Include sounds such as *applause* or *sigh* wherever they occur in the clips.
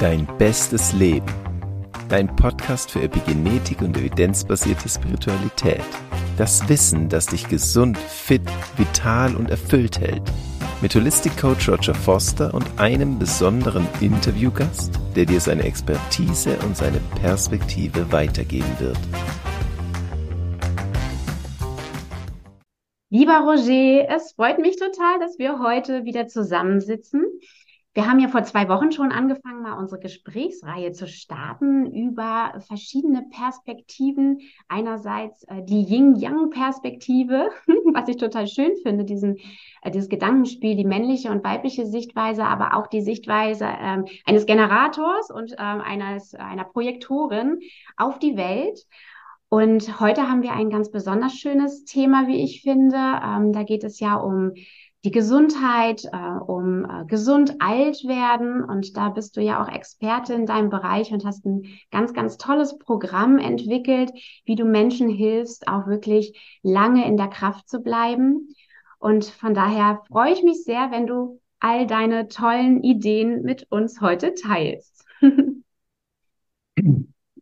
Dein bestes Leben. Dein Podcast für Epigenetik und evidenzbasierte Spiritualität. Das Wissen, das dich gesund, fit, vital und erfüllt hält. Mit Holistic Coach Roger Foster und einem besonderen Interviewgast, der dir seine Expertise und seine Perspektive weitergeben wird. Lieber Roger, es freut mich total, dass wir heute wieder zusammensitzen. Wir haben ja vor zwei Wochen schon angefangen, mal unsere Gesprächsreihe zu starten über verschiedene Perspektiven. Einerseits äh, die Yin-Yang-Perspektive, *laughs* was ich total schön finde, diesen, äh, dieses Gedankenspiel, die männliche und weibliche Sichtweise, aber auch die Sichtweise ähm, eines Generators und ähm, eines, einer Projektorin auf die Welt. Und heute haben wir ein ganz besonders schönes Thema, wie ich finde. Ähm, da geht es ja um die Gesundheit, äh, um äh, gesund alt werden. Und da bist du ja auch Experte in deinem Bereich und hast ein ganz, ganz tolles Programm entwickelt, wie du Menschen hilfst, auch wirklich lange in der Kraft zu bleiben. Und von daher freue ich mich sehr, wenn du all deine tollen Ideen mit uns heute teilst. *clears throat*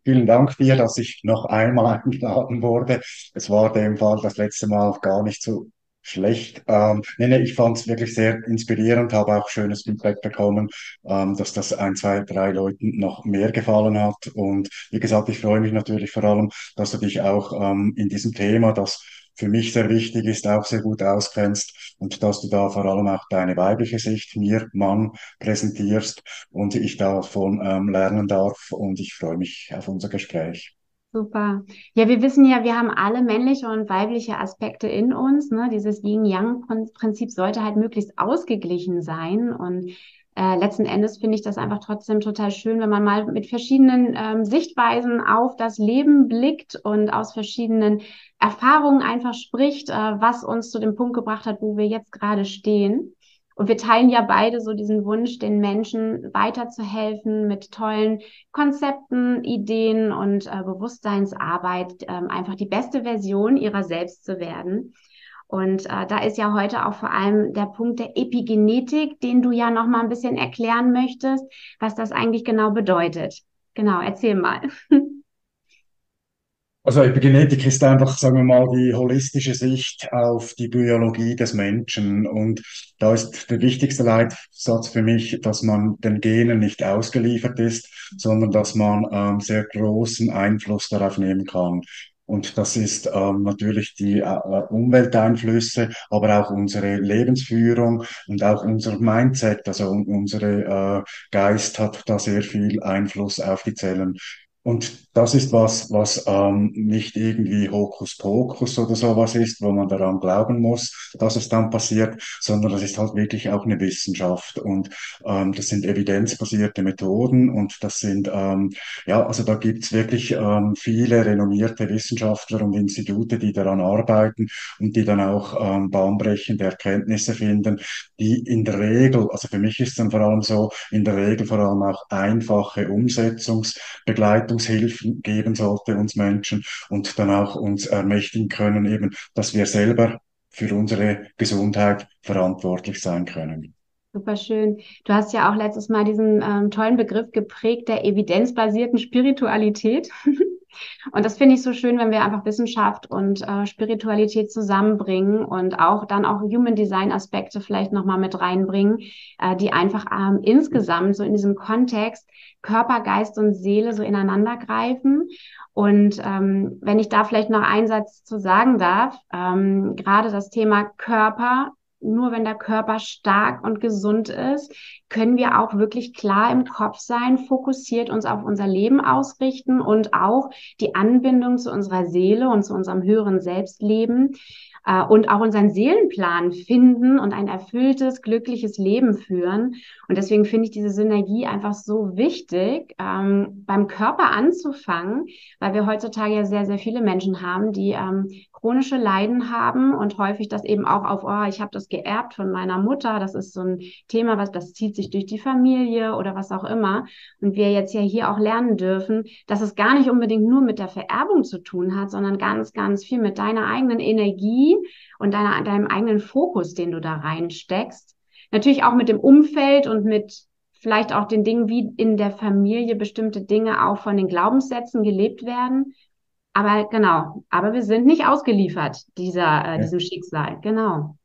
Vielen Dank dir, dass ich noch einmal eingeladen wurde. Es war dem Fall das letzte Mal gar nicht so schlecht. Ähm, nee, nee, ich fand es wirklich sehr inspirierend, habe auch schönes Feedback bekommen, ähm, dass das ein, zwei, drei Leuten noch mehr gefallen hat. Und wie gesagt, ich freue mich natürlich vor allem, dass du dich auch ähm, in diesem Thema, das für mich sehr wichtig ist, auch sehr gut auskennst und dass du da vor allem auch deine weibliche Sicht mir, Mann, präsentierst und ich davon ähm, lernen darf und ich freue mich auf unser Gespräch. Super. Ja, wir wissen ja, wir haben alle männliche und weibliche Aspekte in uns. Ne? Dieses Yin-Yang-Prinzip sollte halt möglichst ausgeglichen sein. Und äh, letzten Endes finde ich das einfach trotzdem total schön, wenn man mal mit verschiedenen ähm, Sichtweisen auf das Leben blickt und aus verschiedenen Erfahrungen einfach spricht, äh, was uns zu dem Punkt gebracht hat, wo wir jetzt gerade stehen. Und wir teilen ja beide so diesen Wunsch, den Menschen weiterzuhelfen mit tollen Konzepten, Ideen und äh, Bewusstseinsarbeit, äh, einfach die beste Version ihrer selbst zu werden. Und äh, da ist ja heute auch vor allem der Punkt der Epigenetik, den du ja noch mal ein bisschen erklären möchtest, was das eigentlich genau bedeutet. Genau, erzähl mal. *laughs* Also Epigenetik ist einfach, sagen wir mal, die holistische Sicht auf die Biologie des Menschen. Und da ist der wichtigste Leitsatz für mich, dass man den Genen nicht ausgeliefert ist, sondern dass man ähm, sehr großen Einfluss darauf nehmen kann. Und das ist ähm, natürlich die äh, Umwelteinflüsse, aber auch unsere Lebensführung und auch unser Mindset, also unsere äh, Geist hat da sehr viel Einfluss auf die Zellen. Und das ist was, was ähm, nicht irgendwie Hokuspokus oder sowas ist, wo man daran glauben muss, dass es dann passiert, sondern das ist halt wirklich auch eine Wissenschaft. Und ähm, das sind evidenzbasierte Methoden und das sind, ähm, ja, also da gibt's wirklich ähm, viele renommierte Wissenschaftler und Institute, die daran arbeiten und die dann auch ähm, bahnbrechende Erkenntnisse finden, die in der Regel, also für mich ist dann vor allem so, in der Regel vor allem auch einfache Umsetzungsbegleitung Geben sollte uns Menschen und dann auch uns ermächtigen können, eben, dass wir selber für unsere Gesundheit verantwortlich sein können. Super schön. Du hast ja auch letztes Mal diesen ähm, tollen Begriff geprägt der evidenzbasierten Spiritualität. *laughs* Und das finde ich so schön, wenn wir einfach Wissenschaft und äh, Spiritualität zusammenbringen und auch dann auch Human Design Aspekte vielleicht nochmal mit reinbringen, äh, die einfach ähm, insgesamt so in diesem Kontext Körper, Geist und Seele so ineinander greifen. Und ähm, wenn ich da vielleicht noch einen Satz zu sagen darf, ähm, gerade das Thema Körper nur wenn der Körper stark und gesund ist, können wir auch wirklich klar im Kopf sein, fokussiert uns auf unser Leben ausrichten und auch die Anbindung zu unserer Seele und zu unserem höheren Selbstleben äh, und auch unseren Seelenplan finden und ein erfülltes, glückliches Leben führen. Und deswegen finde ich diese Synergie einfach so wichtig, ähm, beim Körper anzufangen, weil wir heutzutage ja sehr, sehr viele Menschen haben, die ähm, chronische Leiden haben und häufig das eben auch auf, oh, ich habe das geerbt von meiner Mutter, das ist so ein Thema, was das zieht sich durch die Familie oder was auch immer. Und wir jetzt ja hier auch lernen dürfen, dass es gar nicht unbedingt nur mit der Vererbung zu tun hat, sondern ganz, ganz viel mit deiner eigenen Energie und deiner, deinem eigenen Fokus, den du da reinsteckst. Natürlich auch mit dem Umfeld und mit vielleicht auch den Dingen, wie in der Familie bestimmte Dinge auch von den Glaubenssätzen gelebt werden. Aber genau, aber wir sind nicht ausgeliefert dieser, äh, diesem Schicksal. Genau.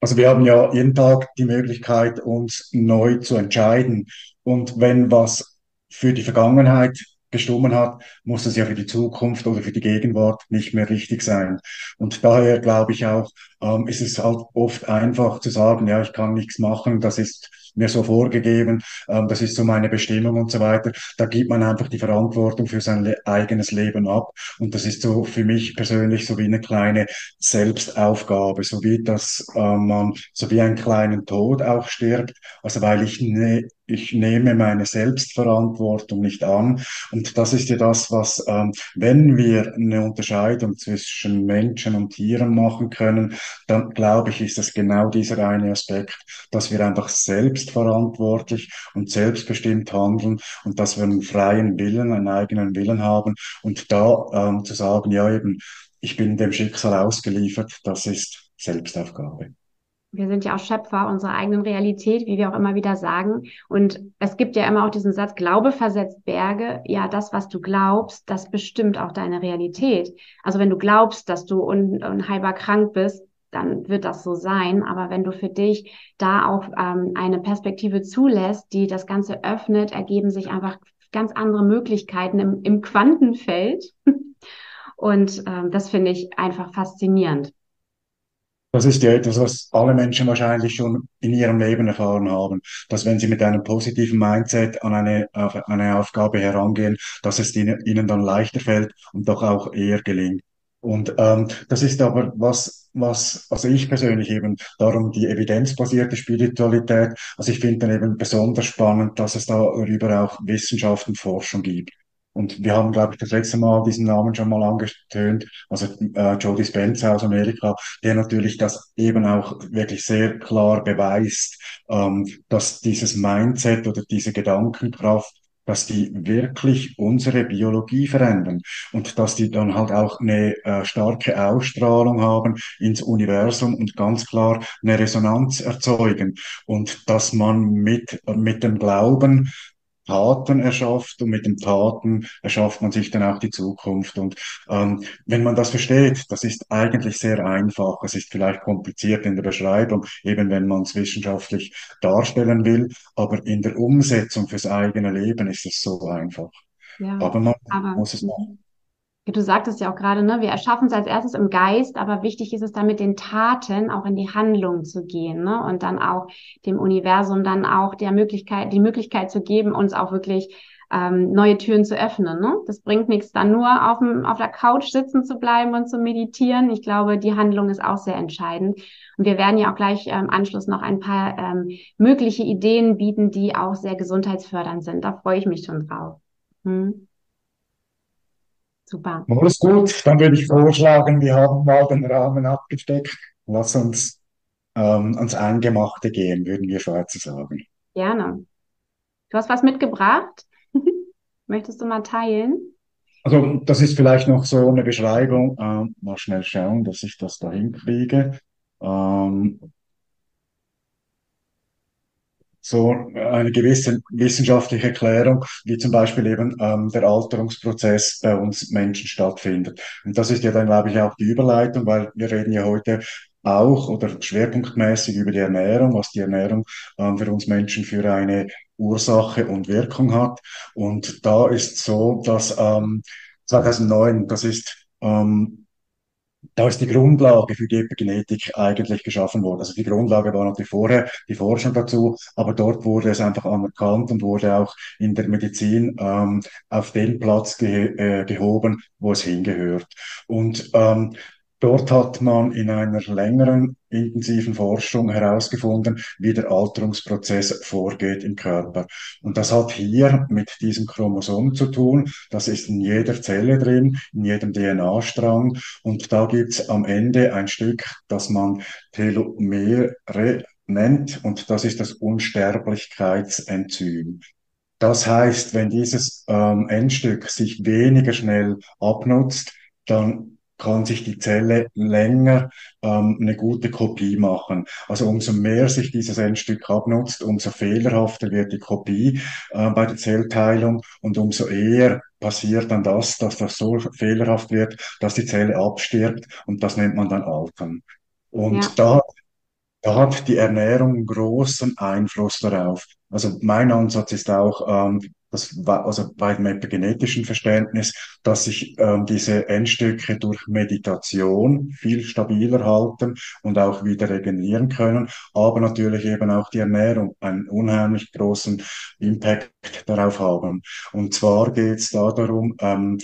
Also wir haben ja jeden Tag die Möglichkeit, uns neu zu entscheiden. Und wenn was für die Vergangenheit gestummen hat, muss es ja für die Zukunft oder für die Gegenwart nicht mehr richtig sein. Und daher glaube ich auch, ähm, ist es halt oft einfach zu sagen, ja, ich kann nichts machen, das ist mir so vorgegeben, ähm, das ist so meine Bestimmung und so weiter. Da gibt man einfach die Verantwortung für sein le eigenes Leben ab. Und das ist so für mich persönlich so wie eine kleine Selbstaufgabe, so wie dass äh, man so wie einen kleinen Tod auch stirbt. Also weil ich ne, ich nehme meine Selbstverantwortung nicht an. Und das ist ja das, was, ähm, wenn wir eine Unterscheidung zwischen Menschen und Tieren machen können, dann glaube ich, ist das genau dieser eine Aspekt, dass wir einfach selbstverantwortlich und selbstbestimmt handeln und dass wir einen freien Willen, einen eigenen Willen haben. Und da ähm, zu sagen, ja eben, ich bin dem Schicksal ausgeliefert, das ist Selbstaufgabe wir sind ja auch Schöpfer unserer eigenen Realität, wie wir auch immer wieder sagen. Und es gibt ja immer auch diesen Satz, Glaube versetzt Berge. Ja, das, was du glaubst, das bestimmt auch deine Realität. Also wenn du glaubst, dass du un unheilbar krank bist, dann wird das so sein. Aber wenn du für dich da auch ähm, eine Perspektive zulässt, die das Ganze öffnet, ergeben sich einfach ganz andere Möglichkeiten im, im Quantenfeld. *laughs* Und ähm, das finde ich einfach faszinierend. Das ist ja etwas, was alle Menschen wahrscheinlich schon in ihrem Leben erfahren haben, dass wenn sie mit einem positiven Mindset an eine, auf eine Aufgabe herangehen, dass es ihnen, ihnen dann leichter fällt und doch auch eher gelingt. Und ähm, das ist aber was, was, also ich persönlich eben darum die evidenzbasierte Spiritualität. Also ich finde dann eben besonders spannend, dass es darüber auch Wissenschaft und Forschung gibt. Und wir haben, glaube ich, das letzte Mal diesen Namen schon mal angetönt, also äh, Joe Dispenza aus Amerika, der natürlich das eben auch wirklich sehr klar beweist, ähm, dass dieses Mindset oder diese Gedankenkraft dass die wirklich unsere Biologie verändern und dass die dann halt auch eine äh, starke Ausstrahlung haben ins Universum und ganz klar eine Resonanz erzeugen. Und dass man mit, mit dem Glauben Taten erschafft und mit den Taten erschafft man sich dann auch die Zukunft. Und ähm, wenn man das versteht, das ist eigentlich sehr einfach. Es ist vielleicht kompliziert in der Beschreibung, eben wenn man es wissenschaftlich darstellen will, aber in der Umsetzung fürs eigene Leben ist es so einfach. Ja, aber man aber, muss es machen. Du sagtest ja auch gerade, ne, wir erschaffen es als erstes im Geist, aber wichtig ist es dann mit den Taten auch in die Handlung zu gehen, ne, und dann auch dem Universum dann auch der Möglichkeit, die Möglichkeit zu geben, uns auch wirklich ähm, neue Türen zu öffnen. Ne? Das bringt nichts, dann nur auf, dem, auf der Couch sitzen zu bleiben und zu meditieren. Ich glaube, die Handlung ist auch sehr entscheidend. Und wir werden ja auch gleich im ähm, Anschluss noch ein paar ähm, mögliche Ideen bieten, die auch sehr gesundheitsfördernd sind. Da freue ich mich schon drauf. Hm. Super. Alles gut, dann würde ich vorschlagen, wir haben mal den Rahmen abgesteckt. Lass uns ähm, ans Eingemachte gehen, würden wir Schweizer sagen. Gerne. Du hast was mitgebracht. *laughs* Möchtest du mal teilen? Also, das ist vielleicht noch so eine Beschreibung. Ähm, mal schnell schauen, dass ich das da hinkriege. Ähm, so eine gewisse wissenschaftliche Erklärung, wie zum Beispiel eben ähm, der Alterungsprozess bei uns Menschen stattfindet. Und das ist ja dann, glaube ich, auch die Überleitung, weil wir reden ja heute auch oder schwerpunktmäßig über die Ernährung, was die Ernährung ähm, für uns Menschen für eine Ursache und Wirkung hat. Und da ist so, dass ähm, 2009, das ist ähm, da ist die Grundlage für die Epigenetik eigentlich geschaffen worden. Also die Grundlage war natürlich vorher die Forschung dazu, aber dort wurde es einfach anerkannt und wurde auch in der Medizin ähm, auf den Platz ge äh, gehoben, wo es hingehört. Und ähm, Dort hat man in einer längeren intensiven Forschung herausgefunden, wie der Alterungsprozess vorgeht im Körper. Und das hat hier mit diesem Chromosom zu tun. Das ist in jeder Zelle drin, in jedem DNA-Strang. Und da gibt's am Ende ein Stück, das man Telomere nennt. Und das ist das Unsterblichkeitsenzym. Das heißt, wenn dieses ähm, Endstück sich weniger schnell abnutzt, dann kann sich die Zelle länger ähm, eine gute Kopie machen. Also umso mehr sich dieses Endstück abnutzt, umso fehlerhafter wird die Kopie äh, bei der Zellteilung und umso eher passiert dann das, dass das so fehlerhaft wird, dass die Zelle abstirbt und das nennt man dann Altern. Und Ja, da da hat die Ernährung großen Einfluss darauf. Also mein Ansatz ist auch, ähm, das, wa- also bei dem epigenetischen Verständnis, dass sich ähm, diese Endstücke durch Meditation viel stabiler halten und auch wieder regenerieren können, aber natürlich eben auch die Ernährung einen unheimlich großen Impact darauf haben. Und zwar geht es da darum, ähm,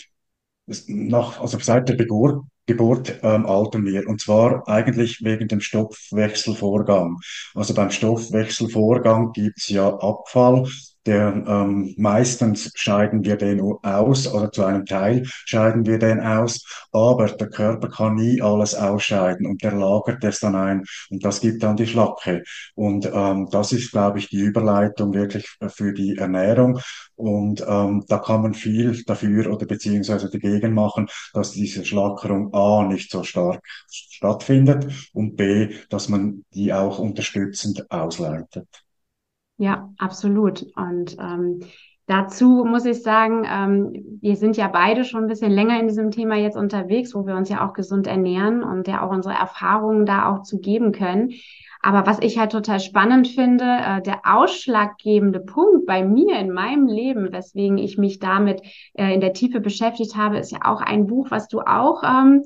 nach, also seit der Geburt, Geburt ähm, altern wir. Und zwar eigentlich wegen dem Stoffwechselvorgang. Also beim Stoffwechselvorgang gibt's ja Abfall. Der, ähm, meistens scheiden wir den aus oder zu einem Teil scheiden wir den aus, aber der Körper kann nie alles ausscheiden und der lagert es dann ein und das gibt dann die Schlacke. Und ähm, das ist, glaube ich, die Überleitung wirklich für die Ernährung. Und ähm, da kann man viel dafür oder beziehungsweise dagegen machen, dass diese Schlackerung A nicht so stark stattfindet und B, dass man die auch unterstützend ausleitet. Ja, absolut. Und ähm, dazu muss ich sagen, ähm, wir sind ja beide schon ein bisschen länger in diesem Thema jetzt unterwegs, wo wir uns ja auch gesund ernähren und ja auch unsere Erfahrungen da auch zu geben können. Aber was ich halt total spannend finde, äh, der ausschlaggebende Punkt bei mir in meinem Leben, weswegen ich mich damit äh, in der Tiefe beschäftigt habe, ist ja auch ein Buch, was du auch ähm,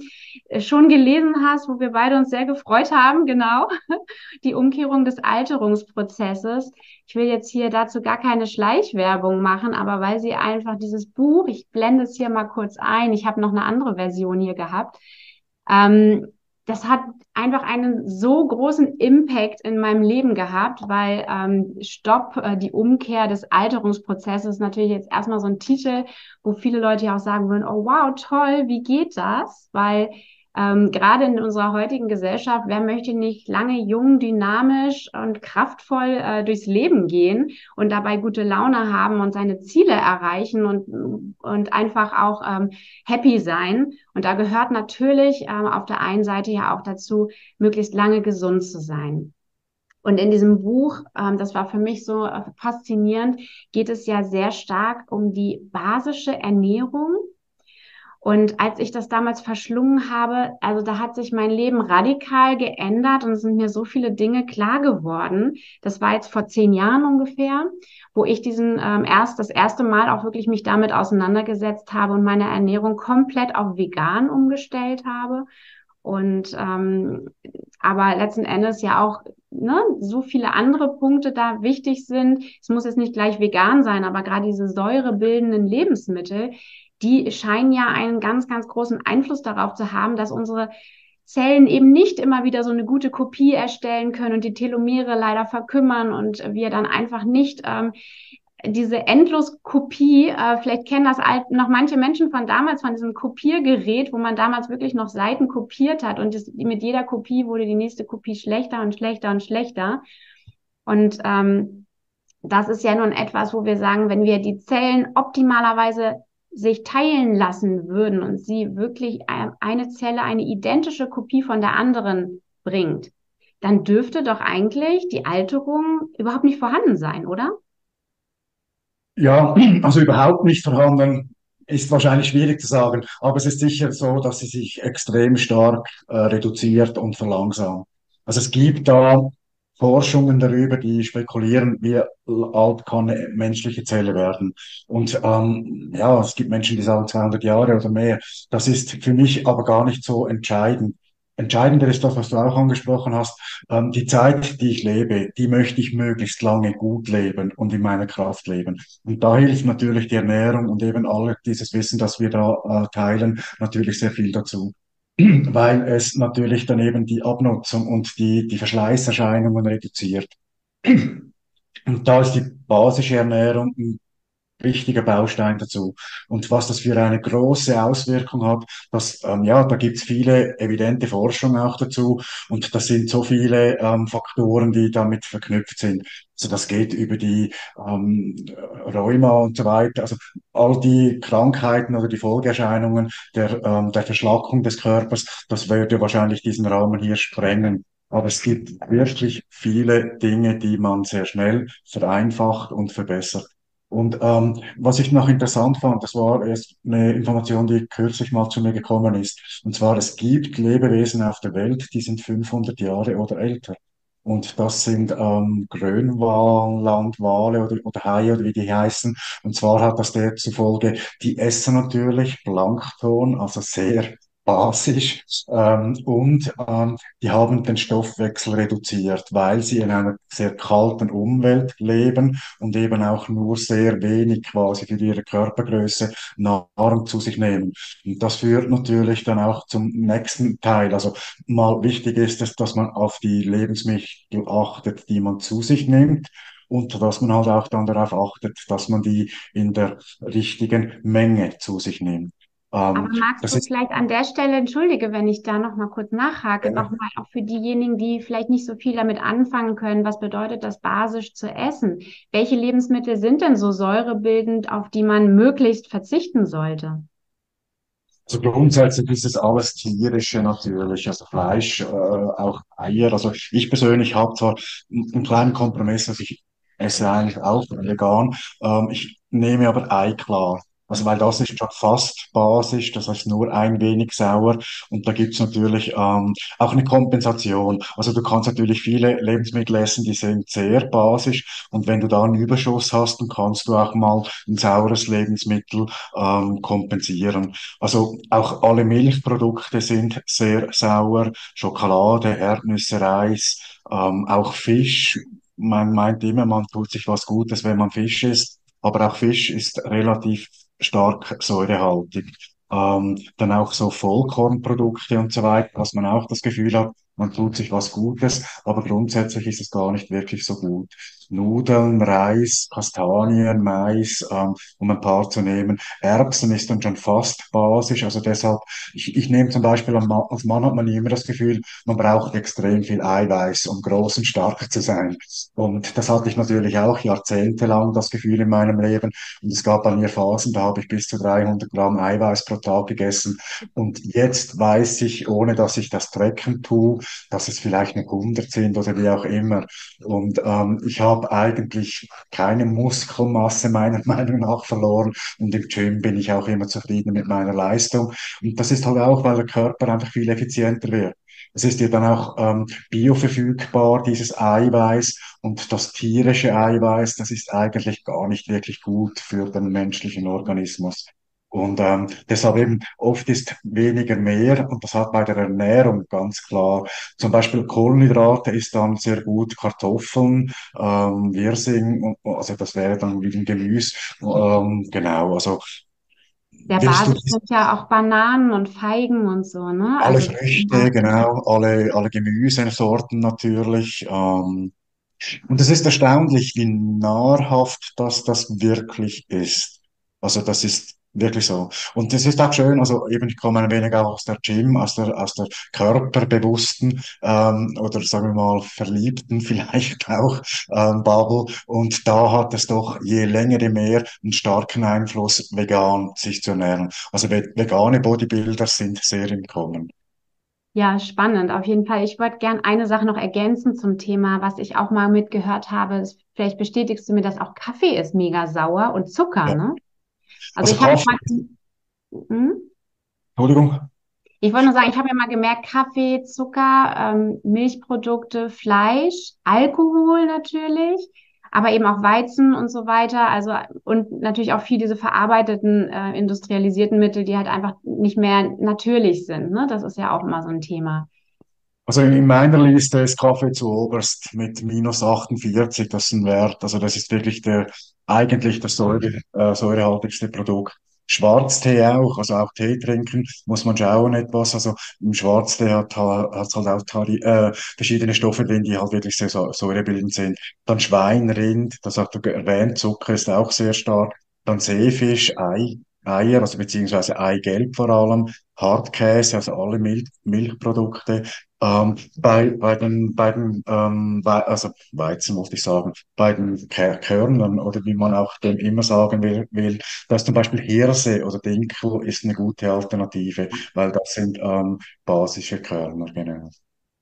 schon gelesen hast, wo wir beide uns sehr gefreut haben, genau. *laughs* Die Umkehrung des Alterungsprozesses. Ich will jetzt hier dazu gar keine Schleichwerbung machen, aber weil sie einfach dieses Buch, ich blende es hier mal kurz ein, ich habe noch eine andere Version hier gehabt, ähm, das hat einfach einen so großen Impact in meinem Leben gehabt, weil ähm, Stopp, äh, die Umkehr des Alterungsprozesses ist natürlich jetzt erstmal so ein Titel, wo viele Leute ja auch sagen würden, oh wow, toll, wie geht das? Weil ähm, gerade in unserer heutigen Gesellschaft, wer möchte nicht lange jung, dynamisch und kraftvoll äh, durchs Leben gehen und dabei gute Laune haben und seine Ziele erreichen und, und einfach auch ähm, happy sein? Und da gehört natürlich ähm, auf der einen Seite ja auch dazu, möglichst lange gesund zu sein. Und in diesem Buch, ähm, das war für mich so äh, faszinierend, geht es ja sehr stark um die basische Ernährung und als ich das damals verschlungen habe, also da hat sich mein Leben radikal geändert und es sind mir so viele Dinge klar geworden. Das war jetzt vor zehn Jahren ungefähr, wo ich diesen ähm, erst das erste Mal auch wirklich mich damit auseinandergesetzt habe und meine Ernährung komplett auf vegan umgestellt habe. Und ähm, aber letzten Endes ja auch ne, so viele andere Punkte da wichtig sind. Es muss jetzt nicht gleich vegan sein, aber gerade diese säurebildenden Lebensmittel, die scheinen ja einen ganz, ganz großen Einfluss darauf zu haben, dass unsere Zellen eben nicht immer wieder so eine gute Kopie erstellen können und die Telomere leider verkümmern und wir dann einfach nicht ähm, diese Endloskopie, äh, vielleicht kennen das alt, noch manche Menschen von damals, von diesem Kopiergerät, wo man damals wirklich noch Seiten kopiert hat und das, mit jeder Kopie wurde die nächste Kopie schlechter und schlechter und schlechter. Und ähm, das ist ja nun etwas, wo wir sagen, wenn wir die Zellen optimalerweise sich teilen lassen würden und sie wirklich eine Zelle, eine identische Kopie von der anderen bringt, dann dürfte doch eigentlich die Alterung überhaupt nicht vorhanden sein, oder? Ja, *clears throat* also überhaupt nicht vorhanden ist wahrscheinlich schwierig zu sagen, aber es ist sicher so, dass sie sich extrem stark äh, reduziert und verlangsamt. Also es gibt da Forschungen darüber, die spekulieren, wie alt kann eine menschliche Zelle werden. Und ähm, ja, es gibt Menschen, die sagen 200 Jahre oder mehr. Das ist für mich aber gar nicht so entscheidend. Entscheidender ist das, was du auch angesprochen hast. Ähm, die Zeit, die ich lebe, die möchte ich möglichst lange gut leben und in meiner Kraft leben. Und da hilft natürlich die Ernährung und eben all dieses Wissen, das wir da äh, teilen, natürlich sehr viel dazu *clears throat* weil es natürlich dann eben die Abnutzung und die, die Verschleißerscheinungen reduziert. *clears throat* Und da ist die basische Ernährung ein wichtiger Baustein dazu. Und was das für eine große Auswirkung hat, das, ähm, ja, da gibt's viele evidente Forschung auch dazu. Und das sind so viele ähm, Faktoren, die damit verknüpft sind. Also das geht über die ähm, Rheuma und so weiter. Also all die Krankheiten oder die Folgeerscheinungen der, ähm, der Verschlackung des Körpers, das würde wahrscheinlich diesen Rahmen hier sprengen. Aber es gibt wirklich viele Dinge, die man sehr schnell vereinfacht und verbessert. Und ähm, was ich noch interessant fand, das war erst eine Information, die kürzlich mal zu mir gekommen ist. Und zwar, es gibt Lebewesen auf der Welt, die sind 500 Jahre oder älter. Und das sind ähm, Grönlandwale oder, oder Haie oder wie die heißen. Und zwar hat das der zufolge, die essen natürlich Plankton, also sehr basisch, ähm, und ähm, die haben den Stoffwechsel reduziert, weil sie in einer sehr kalten Umwelt leben und eben auch nur sehr wenig quasi für ihre Körpergröße Nahrung zu sich nehmen. Und das führt natürlich dann auch zum nächsten Teil. Also mal wichtig ist es, dass man auf die Lebensmittel achtet, die man zu sich nimmt. Und dass man halt auch dann darauf achtet, dass man die in der richtigen Menge zu sich nimmt. Aber Ähm, magst du vielleicht an der Stelle, entschuldige, wenn ich da noch mal kurz nachhake, ja, noch mal auch für diejenigen, die vielleicht nicht so viel damit anfangen können, was bedeutet das basisch zu essen? Welche Lebensmittel sind denn so säurebildend, auf die man möglichst verzichten sollte? Also grundsätzlich ist es alles tierische natürlich, also Fleisch, äh, auch Eier. Also ich persönlich habe zwar einen kleinen Kompromiss, also ich esse eigentlich auch vegan, ähm, ich nehme aber Eiklar. Also weil das ist schon fast basisch, das heißt nur ein wenig sauer und da gibt's natürlich ähm, auch eine Kompensation. Also du kannst natürlich viele Lebensmittel essen, die sind sehr basisch und wenn du da einen Überschuss hast, dann kannst du auch mal ein saures Lebensmittel ähm, kompensieren. Also auch alle Milchprodukte sind sehr sauer, Schokolade, Erdnüsse, Reis, ähm, auch Fisch. Man meint immer, man tut sich was Gutes, wenn man Fisch isst, aber auch Fisch ist relativ stark säurehaltig. Ähm, dann auch so Vollkornprodukte und so weiter, dass man auch das Gefühl hat, man tut sich was Gutes, aber grundsätzlich ist es gar nicht wirklich so gut. Nudeln, Reis, Kastanien, Mais, ähm, um ein paar zu nehmen. Erbsen ist dann schon fast basisch, also deshalb, ich, ich nehme zum Beispiel, als Mann hat man immer das Gefühl, man braucht extrem viel Eiweiß, um groß und stark zu sein. Und das hatte ich natürlich auch jahrzehntelang, das Gefühl in meinem Leben. Und es gab bei mir Phasen, da habe ich bis zu 300 Gramm Eiweiß pro Tag gegessen. Und jetzt weiß ich, ohne dass ich das tracken tue, dass es vielleicht nur 100 sind oder wie auch immer. Und ähm, ich habe eigentlich keine Muskelmasse meiner *laughs* Meinung nach verloren. Und im Gym bin ich auch immer zufrieden mit meiner Leistung. Und das ist halt auch, weil der Körper einfach viel effizienter wird. Es ist ja dann auch ähm, bioverfügbar, dieses Eiweiß. Und das tierische Eiweiß, das ist eigentlich gar nicht wirklich gut für den menschlichen Organismus. Und ähm, deshalb eben oft ist weniger mehr und das hat bei der Ernährung ganz klar. Zum Beispiel Kohlenhydrate ist dann sehr gut Kartoffeln, ähm, Wirsing, also das wäre dann wie ein Gemüse. Ähm, genau, also Der Basis sind ja auch Bananen und Feigen und so, ne? alle Also Früchte, genau, alle, alle Gemüsesorten natürlich. Ähm, und es ist erstaunlich, wie nahrhaft das das wirklich ist. Also das ist wirklich so. Und das ist auch schön, also eben, ich komme ein wenig auch aus der Gym, aus der, aus der körperbewussten ähm, oder sagen wir mal verliebten *laughs* vielleicht auch ähm, Bubble. Und da hat es doch je länger, je mehr einen starken Einfluss, vegan sich zu ernähren. Also ve vegane Bodybuilder sind sehr im Kommen. Ja, spannend, auf jeden Fall. Ich wollte gern eine Sache noch ergänzen zum Thema, was ich auch mal mitgehört habe. Vielleicht bestätigst du mir das auch, Kaffee ist mega sauer und Zucker, Ja. ne? Also Also ich habe mal, hm? Entschuldigung. Ich wollte nur sagen, ich habe ja mal gemerkt, Kaffee, Zucker, ähm, Milchprodukte, Fleisch, Alkohol natürlich, aber eben auch Weizen und so weiter. Also und natürlich auch viel diese verarbeiteten, äh, industrialisierten Mittel, die halt einfach nicht mehr natürlich sind, ne? Das ist ja auch immer so ein Thema. Also in meiner Liste ist Kaffee zu oberst mit minus 48, das ist ein Wert. Also das ist wirklich der, eigentlich das Säure, äh, säurehaltigste Produkt. Schwarztee auch, also auch Tee trinken, muss man schauen etwas. Also im Schwarztee hat ha- hat's halt auch Tari, äh, verschiedene Stoffe drin, die halt wirklich sehr säu- säurebildend sind. Dann Schwein, Rind, das hast du erwähnt, Zucker ist auch sehr stark. Dann Seefisch, Ei, Eier, also beziehungsweise Eigelb vor allem, Hartkäse, also alle Milch, Milchprodukte. Ähm, bei, bei den, bei den ähm, also Weizen muss ich sagen, bei den Körnern oder wie man auch dem immer sagen will, will, dass zum Beispiel Hirse oder Dinkel ist eine gute Alternative, weil das sind ähm, basische Körner, genau.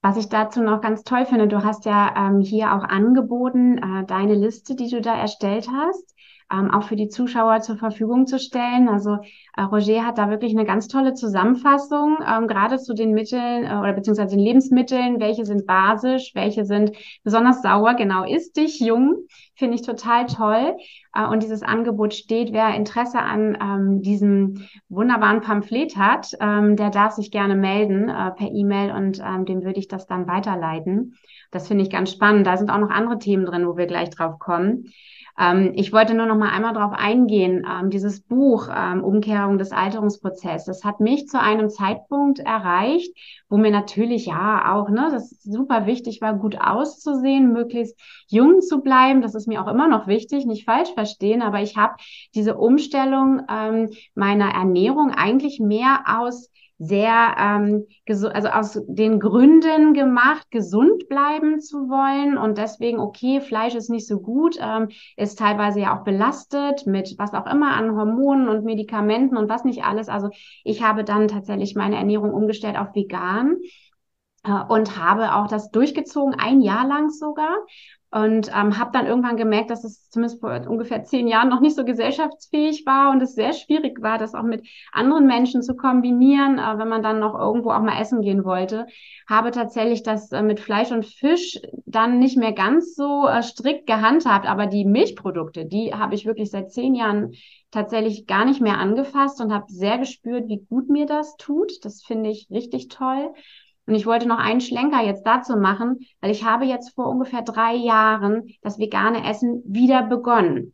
Was ich dazu noch ganz toll finde, du hast ja ähm, hier auch angeboten, äh, deine Liste, die du da erstellt hast, ähm, auch für die Zuschauer zur Verfügung zu stellen. Also äh, Roger hat da wirklich eine ganz tolle Zusammenfassung, ähm, gerade zu den Mitteln äh, oder beziehungsweise den Lebensmitteln, welche sind basisch, welche sind besonders sauer, genau, ist dich jung, finde ich total toll. Äh, und dieses Angebot steht, wer Interesse an ähm, diesem wunderbaren Pamphlet hat, ähm, der darf sich gerne melden äh, per E-Mail und ähm, dem würde ich das dann weiterleiten. Das finde ich ganz spannend. Da sind auch noch andere Themen drin, wo wir gleich drauf kommen. Ähm, ich wollte nur noch mal einmal darauf eingehen. Ähm, dieses Buch ähm, Umkehrung des Alterungsprozesses, das hat mich zu einem Zeitpunkt erreicht, wo mir natürlich ja auch, ne, das super wichtig war, gut auszusehen, möglichst jung zu bleiben. Das ist mir auch immer noch wichtig, nicht falsch verstehen, aber ich habe diese Umstellung ähm, meiner Ernährung eigentlich mehr aus sehr, ähm, also aus den Gründen gemacht, gesund bleiben zu wollen und deswegen, okay, Fleisch ist nicht so gut, ähm, ist teilweise ja auch belastet mit was auch immer an Hormonen und Medikamenten und was nicht alles. Also ich habe dann tatsächlich meine Ernährung umgestellt auf vegan und habe auch das durchgezogen, ein Jahr lang sogar. Und ähm, habe dann irgendwann gemerkt, dass es zumindest vor ungefähr zehn Jahren noch nicht so gesellschaftsfähig war und es sehr schwierig war, das auch mit anderen Menschen zu kombinieren, äh, wenn man dann noch irgendwo auch mal essen gehen wollte. Habe tatsächlich das äh, mit Fleisch und Fisch dann nicht mehr ganz so äh, strikt gehandhabt, aber die Milchprodukte, die habe ich wirklich seit zehn Jahren tatsächlich gar nicht mehr angefasst und habe sehr gespürt, wie gut mir das tut. Das finde ich richtig toll. Und ich wollte noch einen Schlenker jetzt dazu machen, weil ich habe jetzt vor ungefähr drei Jahren das vegane Essen wieder begonnen.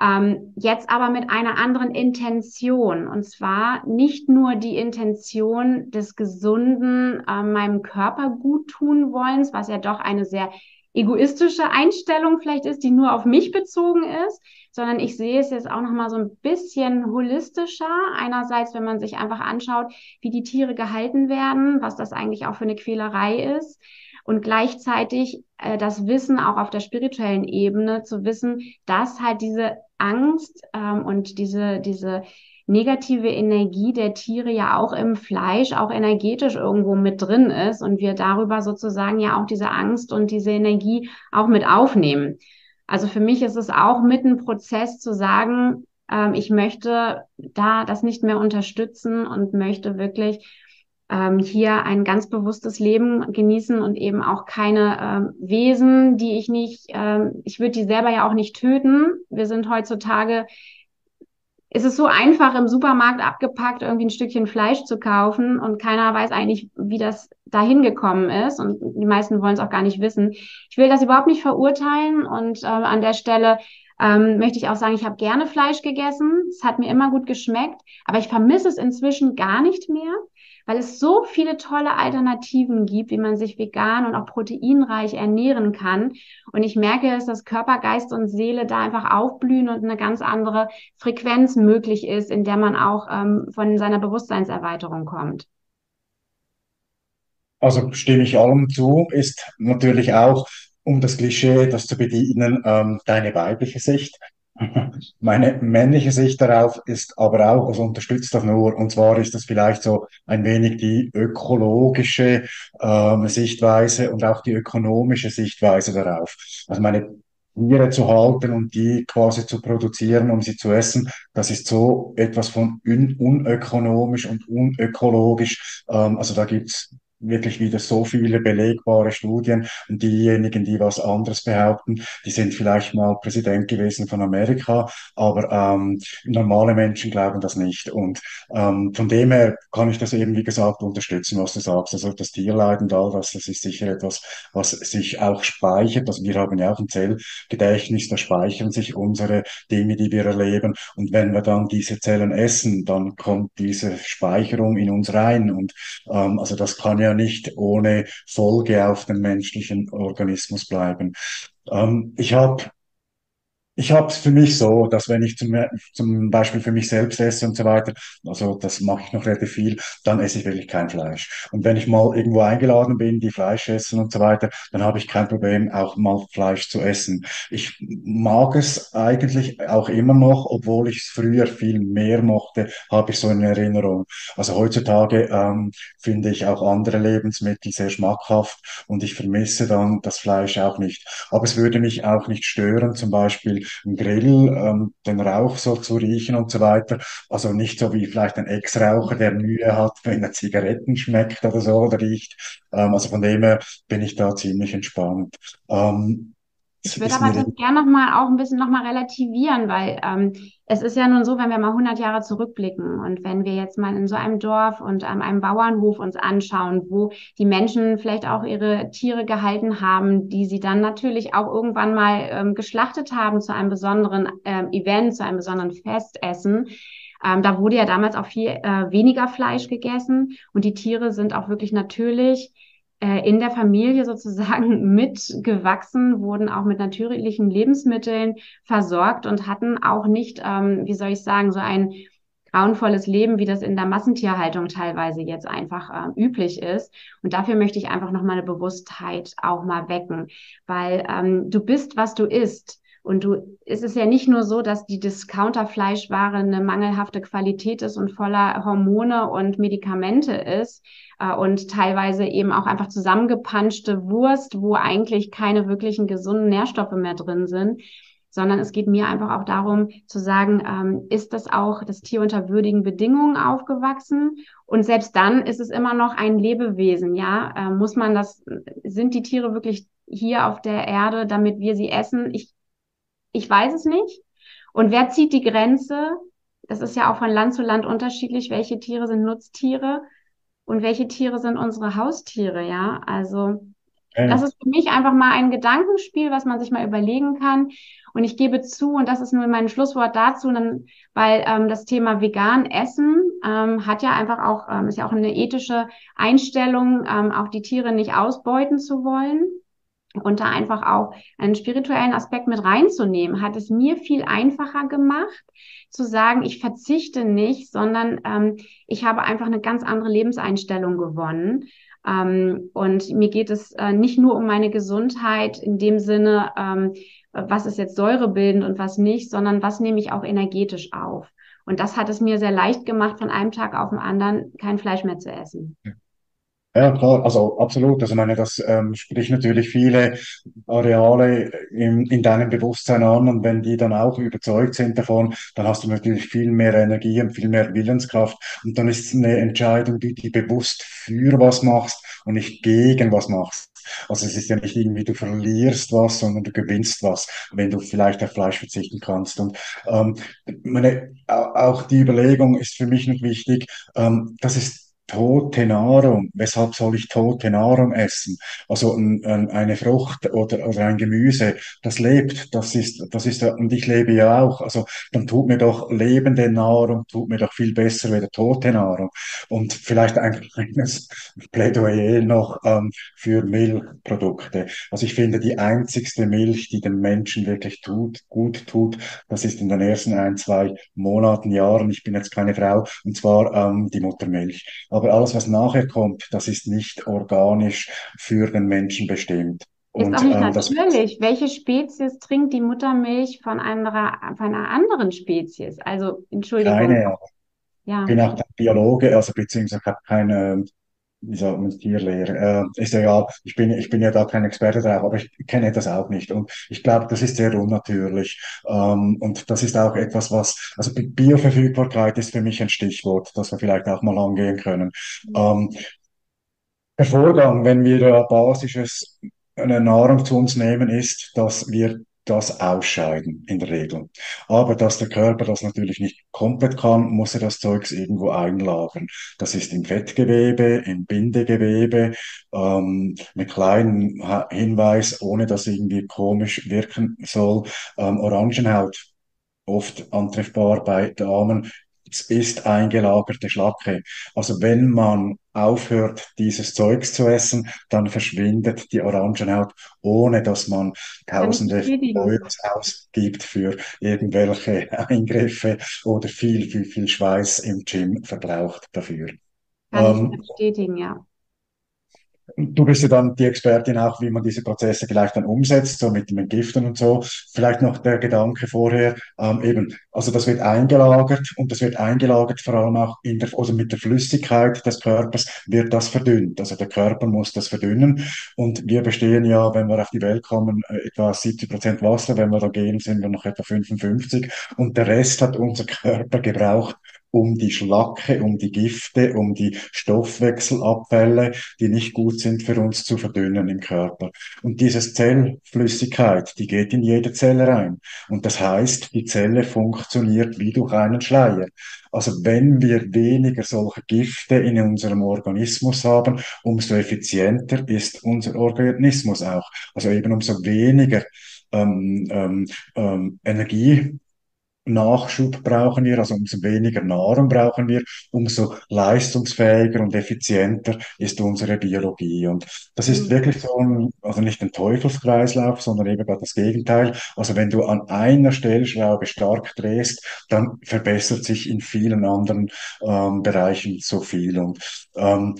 Ähm, jetzt aber mit einer anderen Intention. Und zwar nicht nur die Intention des gesunden, äh, meinem Körper gut tun wollens, was ja doch eine sehr egoistische Einstellung vielleicht ist, die nur auf mich bezogen ist, sondern ich sehe es jetzt auch noch mal so ein bisschen holistischer. Einerseits, wenn man sich einfach anschaut, wie die Tiere gehalten werden, was das eigentlich auch für eine Quälerei ist und gleichzeitig äh, das Wissen auch auf der spirituellen Ebene zu wissen, dass halt diese Angst ähm, und diese diese negative Energie der Tiere ja auch im Fleisch, auch energetisch irgendwo mit drin ist und wir darüber sozusagen ja auch diese Angst und diese Energie auch mit aufnehmen. Also für mich ist es auch mit ein Prozess zu sagen, ähm, ich möchte da das nicht mehr unterstützen und möchte wirklich ähm, hier ein ganz bewusstes Leben genießen und eben auch keine ähm, Wesen, die ich nicht, ähm, ich würde die selber ja auch nicht töten. Wir sind heutzutage ist es so einfach im Supermarkt abgepackt, irgendwie ein Stückchen Fleisch zu kaufen und keiner weiß eigentlich, wie das dahin gekommen ist und die meisten wollen es auch gar nicht wissen. Ich will das überhaupt nicht verurteilen und äh, an der Stelle ähm, möchte ich auch sagen, ich habe gerne Fleisch gegessen. Es hat mir immer gut geschmeckt, aber ich vermisse es inzwischen gar nicht mehr weil es so viele tolle Alternativen gibt, wie man sich vegan und auch proteinreich ernähren kann. Und ich merke, dass das Körper, Geist und Seele da einfach aufblühen und eine ganz andere Frequenz möglich ist, in der man auch ähm, von seiner Bewusstseinserweiterung kommt. Also stimme ich allem zu, ist natürlich auch, um das Klischee, das zu bedienen, ähm, deine weibliche Sicht. *laughs* Meine männliche Sicht darauf ist aber auch, also unterstützt das nur, und zwar ist das vielleicht so ein wenig die ökologische ähm, Sichtweise und auch die ökonomische Sichtweise darauf. Also meine Tiere zu halten und die quasi zu produzieren, um sie zu essen, das ist so etwas von un unökonomisch und unökologisch. Ähm, also da gibt's wirklich wieder so viele belegbare Studien und diejenigen, die was anderes behaupten, die sind vielleicht mal Präsident gewesen von Amerika, aber ähm, normale Menschen glauben das nicht. Und ähm, von dem her kann ich das eben, wie gesagt, unterstützen, was du sagst. Also das Tierleid und all das, das ist sicher etwas, was sich auch speichert. Also wir haben ja auch ein Zellgedächtnis, da speichern sich unsere Dinge, die wir erleben. Und wenn wir dann diese Zellen essen, dann kommt diese Speicherung in uns rein. Und ähm, also das kann ja nicht ohne Folge auf den menschlichen Organismus bleiben. Ähm, ich habe Ich habe es für mich so, dass wenn ich zum, zum Beispiel für mich selbst esse und so weiter, also das mache ich noch relativ viel, dann esse ich wirklich kein Fleisch. Und wenn ich mal irgendwo eingeladen bin, die Fleisch essen und so weiter, dann habe ich kein Problem, auch mal Fleisch zu essen. Ich mag es eigentlich auch immer noch, obwohl ich es früher viel mehr mochte, habe ich so eine Erinnerung. Also heutzutage ähm, finde ich auch andere Lebensmittel sehr schmackhaft und ich vermisse dann das Fleisch auch nicht. Aber es würde mich auch nicht stören, zum Beispiel Grill, ähm, den Rauch so zu riechen und so weiter. Also nicht so wie vielleicht ein Ex-Raucher, der Mühe hat, wenn er Zigaretten schmeckt oder so oder riecht. Ähm, also von dem her bin ich da ziemlich entspannt. Ähm, ich würde aber das gerne nochmal auch ein bisschen nochmal relativieren, weil ähm, es ist ja nun so, wenn wir mal 100 Jahre zurückblicken und wenn wir jetzt mal in so einem Dorf und an einem Bauernhof uns anschauen, wo die Menschen vielleicht auch ihre Tiere gehalten haben, die sie dann natürlich auch irgendwann mal ähm, geschlachtet haben zu einem besonderen ähm, Event, zu einem besonderen Festessen. Ähm, da wurde ja damals auch viel äh, weniger Fleisch gegessen und die Tiere sind auch wirklich natürlich in der Familie sozusagen *laughs* mitgewachsen, wurden auch mit natürlichen Lebensmitteln versorgt und hatten auch nicht, ähm, wie soll ich sagen, so ein grauenvolles Leben, wie das in der Massentierhaltung teilweise jetzt einfach äh, üblich ist. Und dafür möchte ich einfach nochmal eine Bewusstheit auch mal wecken, weil ähm, du bist, was du isst. Und du, es ist ja nicht nur so, dass die Discounter-Fleischware eine mangelhafte Qualität ist und voller Hormone und Medikamente ist äh, und teilweise eben auch einfach zusammengepanschte Wurst, wo eigentlich keine wirklichen gesunden Nährstoffe mehr drin sind, sondern es geht mir einfach auch darum zu sagen, ähm, ist das auch das Tier unter würdigen Bedingungen aufgewachsen? Und selbst dann ist es immer noch ein Lebewesen, ja? Äh, muss man das, sind die Tiere wirklich hier auf der Erde, damit wir sie essen? Ich ich weiß es nicht. Und wer zieht die Grenze? Das ist ja auch von Land zu Land unterschiedlich. Welche Tiere sind Nutztiere und welche Tiere sind unsere Haustiere? Ja, also ja. das ist für mich einfach mal ein Gedankenspiel, was man sich mal überlegen kann. Und ich gebe zu, und das ist nur mein Schlusswort dazu, dann, weil ähm, das Thema vegan Essen ähm, hat ja einfach auch, ähm, ist ja auch eine ethische Einstellung, ähm, auch die Tiere nicht ausbeuten zu wollen und da einfach auch einen spirituellen Aspekt mit reinzunehmen, hat es mir viel einfacher gemacht, zu sagen, ich verzichte nicht, sondern ähm, ich habe einfach eine ganz andere Lebenseinstellung gewonnen. Ähm, und mir geht es äh, nicht nur um meine Gesundheit in dem Sinne, ähm, was ist jetzt säurebildend und was nicht, sondern was nehme ich auch energetisch auf. Und das hat es mir sehr leicht gemacht, von einem Tag auf den anderen kein Fleisch mehr zu essen. Ja. Ja, klar, also absolut. Also ich meine, das ähm, spricht natürlich viele Areale in, in deinem Bewusstsein an und wenn die dann auch überzeugt sind davon, dann hast du natürlich viel mehr Energie und viel mehr Willenskraft und dann ist es eine Entscheidung, die du bewusst für was machst und nicht gegen was machst. Also es ist ja nicht irgendwie, du verlierst was, sondern du gewinnst was, wenn du vielleicht auf Fleisch verzichten kannst. Und ähm, meine, auch die Überlegung ist für mich noch wichtig, ähm, das ist tote Nahrung. Weshalb soll ich tote Nahrung essen? Also ein, ein, eine Frucht oder, oder ein Gemüse, das lebt, das ist, das ist, und ich lebe ja auch. Also dann tut mir doch lebende Nahrung, tut mir doch viel besser wie tote Nahrung. Und vielleicht ein kleines *laughs* Plädoyer noch ähm, für Milchprodukte. Also ich finde, die einzigste Milch, die den Menschen wirklich tut, gut tut, das ist in den ersten ein, zwei Monaten, Jahren. Ich bin jetzt keine Frau, und zwar ähm, die Muttermilch. Aber alles, was nachher kommt, das ist nicht organisch für den Menschen bestimmt. Und, ist auch nicht ähm, natürlich. Welche Spezies trinkt die Muttermilch von einer, von einer anderen Spezies? Also, Entschuldigung. Keine, ja. Ich bin auch kein Biologe, also beziehungsweise habe keine wie sagt man, Tierlehre. Äh, ist ja, ich bin, ich bin ja da kein Experte drauf, aber ich kenne das auch nicht. Und ich glaube, das ist sehr unnatürlich. Ähm, und das ist auch etwas, was, also Bioverfügbarkeit ist für mich ein Stichwort, das wir vielleicht auch mal angehen können. Ähm, der Vorgang, wenn wir basisches eine Nahrung zu uns nehmen, ist, dass wir das ausscheiden in der Regel. Aber dass der Körper das natürlich nicht komplett kann, muss er das Zeugs irgendwo einlagern. Das ist im Fettgewebe, im Bindegewebe, ähm, mit kleinen Hinweis, ohne dass irgendwie komisch wirken soll. Ähm, Orangenhaut, oft antreffbar bei Damen, ist eingelagerte Schlacke. Also wenn man aufhört, dieses Zeugs zu essen, dann verschwindet die Orangenhaut, ohne dass man Tausende Euros ausgibt für irgendwelche *laughs* Eingriffe oder viel, viel, viel Schweiß im Gym verbraucht dafür. Kann ich ähm, bestätigen, ja. Du bist ja dann die Expertin auch, wie man diese Prozesse vielleicht dann umsetzt, so mit dem Entgiften und so. Vielleicht noch der Gedanke vorher, ähm, eben, also das wird eingelagert und das wird eingelagert vor allem auch in der, also mit der Flüssigkeit des Körpers wird das verdünnt. Also der Körper muss das verdünnen und wir bestehen ja, wenn wir auf die Welt kommen, äh, etwa 70 Prozent Wasser, wenn wir da gehen, sind wir noch etwa 55 und der Rest hat unser Körper gebraucht, um die Schlacke, um die Gifte, um die Stoffwechselabfälle, die nicht gut sind für uns zu verdünnen im Körper. Und diese Zellflüssigkeit, die geht in jede Zelle rein. Und das heißt, die Zelle funktioniert wie durch einen Schleier. Also wenn wir weniger solche Gifte in unserem Organismus haben, umso effizienter ist unser Organismus auch. Also eben umso weniger ähm, ähm, ähm, Energie Nachschub brauchen wir, also umso weniger Nahrung brauchen wir, umso leistungsfähiger und effizienter ist unsere Biologie. Und das ist mhm. wirklich so ein, also nicht ein Teufelskreislauf, sondern eben gerade das Gegenteil. Also wenn du an einer Stellschraube stark drehst, dann verbessert sich in vielen anderen ähm, Bereichen so viel. Und ähm,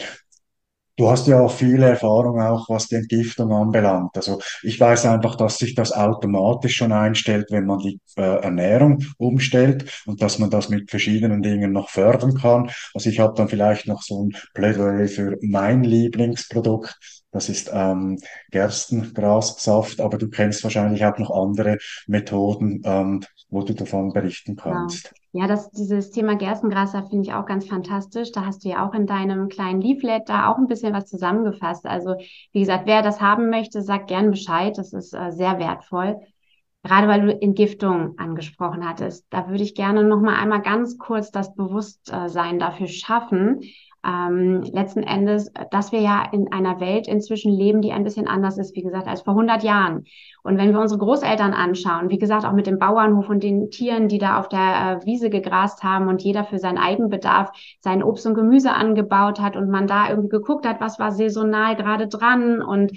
Du hast ja auch viele Erfahrung auch, was die Entgiftung anbelangt. Also ich weiß einfach, dass sich das automatisch schon einstellt, wenn man die äh, Ernährung umstellt und dass man das mit verschiedenen Dingen noch fördern kann. Also ich habe dann vielleicht noch so ein Plädoyer für mein Lieblingsprodukt. Das ist ähm, Gerstengrassaft, aber du kennst wahrscheinlich auch noch andere Methoden, ähm, wo du davon berichten kannst. Ja, das, dieses Thema Gerstengras, finde ich auch ganz fantastisch. Da hast du ja auch in deinem kleinen Leaflet da auch ein bisschen was zusammengefasst. Also, wie gesagt, wer das haben möchte, sagt gern Bescheid. Das ist äh, sehr wertvoll. Gerade weil du Entgiftung angesprochen hattest, da würde ich gerne noch mal einmal ganz kurz das Bewusstsein dafür schaffen, ähm, letzten Endes, dass wir ja in einer Welt inzwischen leben, die ein bisschen anders ist, wie gesagt, als vor 100 Jahren. Und wenn wir unsere Großeltern anschauen, wie gesagt, auch mit dem Bauernhof und den Tieren, die da auf der äh, Wiese gegrast haben und jeder für seinen Eigenbedarf sein Obst und Gemüse angebaut hat und man da irgendwie geguckt hat, was war saisonal gerade dran und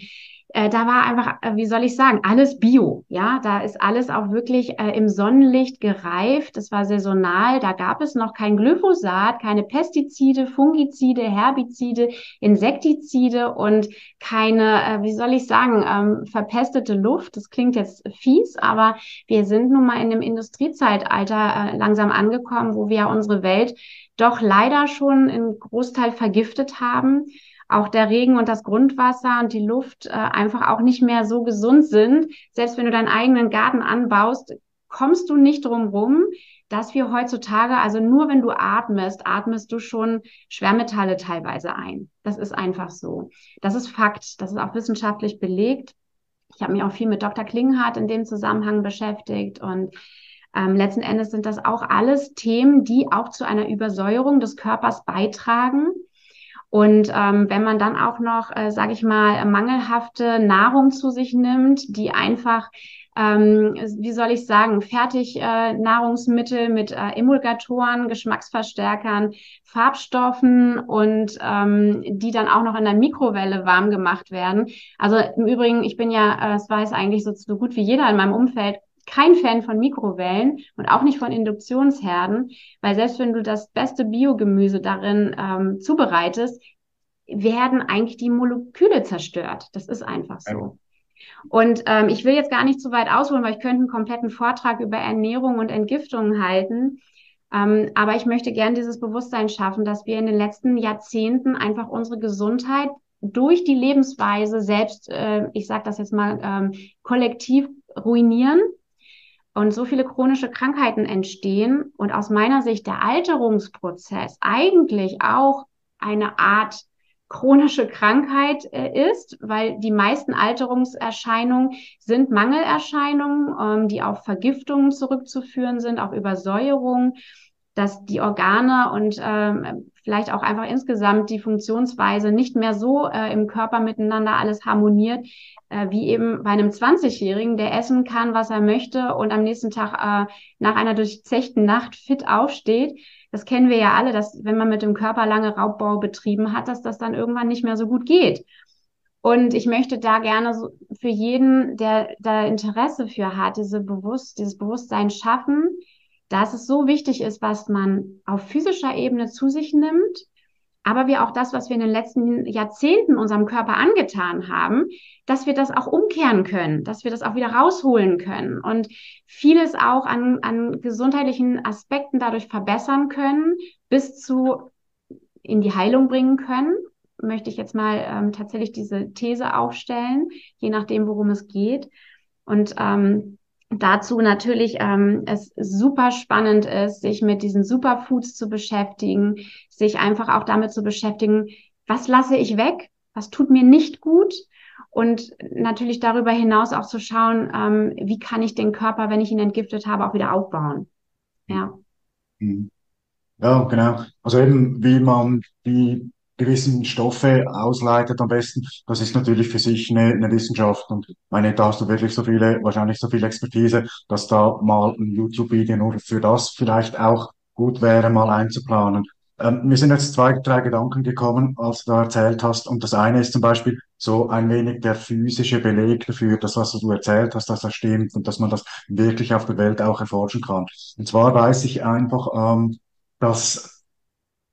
äh, da war einfach, äh, wie soll ich sagen, alles Bio. Ja, da ist alles auch wirklich äh, im Sonnenlicht gereift. Das war saisonal. Da gab es noch kein Glyphosat, keine Pestizide, Fungizide, Herbizide, Insektizide und keine, äh, wie soll ich sagen, ähm, verpestete Luft. Das klingt jetzt fies, aber wir sind nun mal in einem Industriezeitalter äh, langsam angekommen, wo wir unsere Welt doch leider schon in Großteil vergiftet haben auch der Regen und das Grundwasser und die Luft äh, einfach auch nicht mehr so gesund sind. Selbst wenn du deinen eigenen Garten anbaust, kommst du nicht drum rum, dass wir heutzutage, also nur wenn du atmest, atmest du schon Schwermetalle teilweise ein. Das ist einfach so. Das ist Fakt. Das ist auch wissenschaftlich belegt. Ich habe mich auch viel mit Dr. Klinghardt in dem Zusammenhang beschäftigt und ähm, letzten Endes sind das auch alles Themen, die auch zu einer Übersäuerung des Körpers beitragen. Und ähm, wenn man dann auch noch, äh, sage ich mal, mangelhafte Nahrung zu sich nimmt, die einfach ähm, wie soll ich sagen, Fertignahrungsmittel äh, mit äh, Emulgatoren, Geschmacksverstärkern, Farbstoffen und ähm, die dann auch noch in der Mikrowelle warm gemacht werden. Also im Übrigen, ich bin ja, äh, das weiß eigentlich so, so gut wie jeder in meinem Umfeld, kein Fan von Mikrowellen und auch nicht von Induktionsherden, weil selbst wenn du das beste Biogemüse darin ähm, zubereitest, werden eigentlich die Moleküle zerstört. Das ist einfach so. Und ähm, ich will jetzt gar nicht zu weit ausholen, weil ich könnte einen kompletten Vortrag über Ernährung und Entgiftung halten. Ähm, aber ich möchte gern dieses Bewusstsein schaffen, dass wir in den letzten Jahrzehnten einfach unsere Gesundheit durch die Lebensweise selbst, äh, ich sage das jetzt mal, ähm, kollektiv ruinieren und so viele chronische Krankheiten entstehen und aus meiner Sicht der Alterungsprozess eigentlich auch eine Art chronische Krankheit äh, ist, weil die meisten Alterungserscheinungen sind Mangelerscheinungen, ähm, die auf Vergiftungen zurückzuführen sind, auf Übersäuerung. Dass die Organe und ähm, vielleicht auch einfach insgesamt die Funktionsweise nicht mehr so äh, im Körper miteinander alles harmoniert, äh, wie eben bei einem 20-Jährigen, der essen kann, was er möchte und am nächsten Tag äh, nach einer durchzechten Nacht fit aufsteht. Das kennen wir ja alle, dass wenn man mit dem Körper lange Raubbau betrieben hat, dass das dann irgendwann nicht mehr so gut geht. Und ich möchte da gerne so für jeden, der da Interesse für hat, diese Bewusst, dieses Bewusstsein schaffen, dass es so wichtig ist, was man auf physischer Ebene zu sich nimmt, aber wir auch das, was wir in den letzten Jahrzehnten unserem Körper angetan haben, dass wir das auch umkehren können, dass wir das auch wieder rausholen können und vieles auch an, an gesundheitlichen Aspekten dadurch verbessern können, bis zu in die Heilung bringen können. Möchte ich jetzt mal ähm, tatsächlich diese These aufstellen, je nachdem, worum es geht. Und ähm, dazu natürlich ähm, es super spannend ist, sich mit diesen Superfoods zu beschäftigen, sich einfach auch damit zu beschäftigen, was lasse ich weg, was tut mir nicht gut und natürlich darüber hinaus auch zu schauen, ähm, wie kann ich den Körper, wenn ich ihn entgiftet habe, auch wieder aufbauen. Ja. Mhm. Ja, genau. Also eben, wie man die gewissen Stoffe ausleitet am besten. Das ist natürlich für sich eine, eine Wissenschaft und meine, da hast du wirklich so viele, wahrscheinlich so viel Expertise, dass da mal ein YouTube-Video nur für das vielleicht auch gut wäre, mal einzuplanen. Ähm, mir sind jetzt zwei, drei Gedanken gekommen, als du da erzählt hast. Und das eine ist zum Beispiel so ein wenig der physische Beleg dafür, dass was du erzählt hast, dass das stimmt und dass man das wirklich auf der Welt auch erforschen kann. Und zwar weiß ich einfach, ähm, dass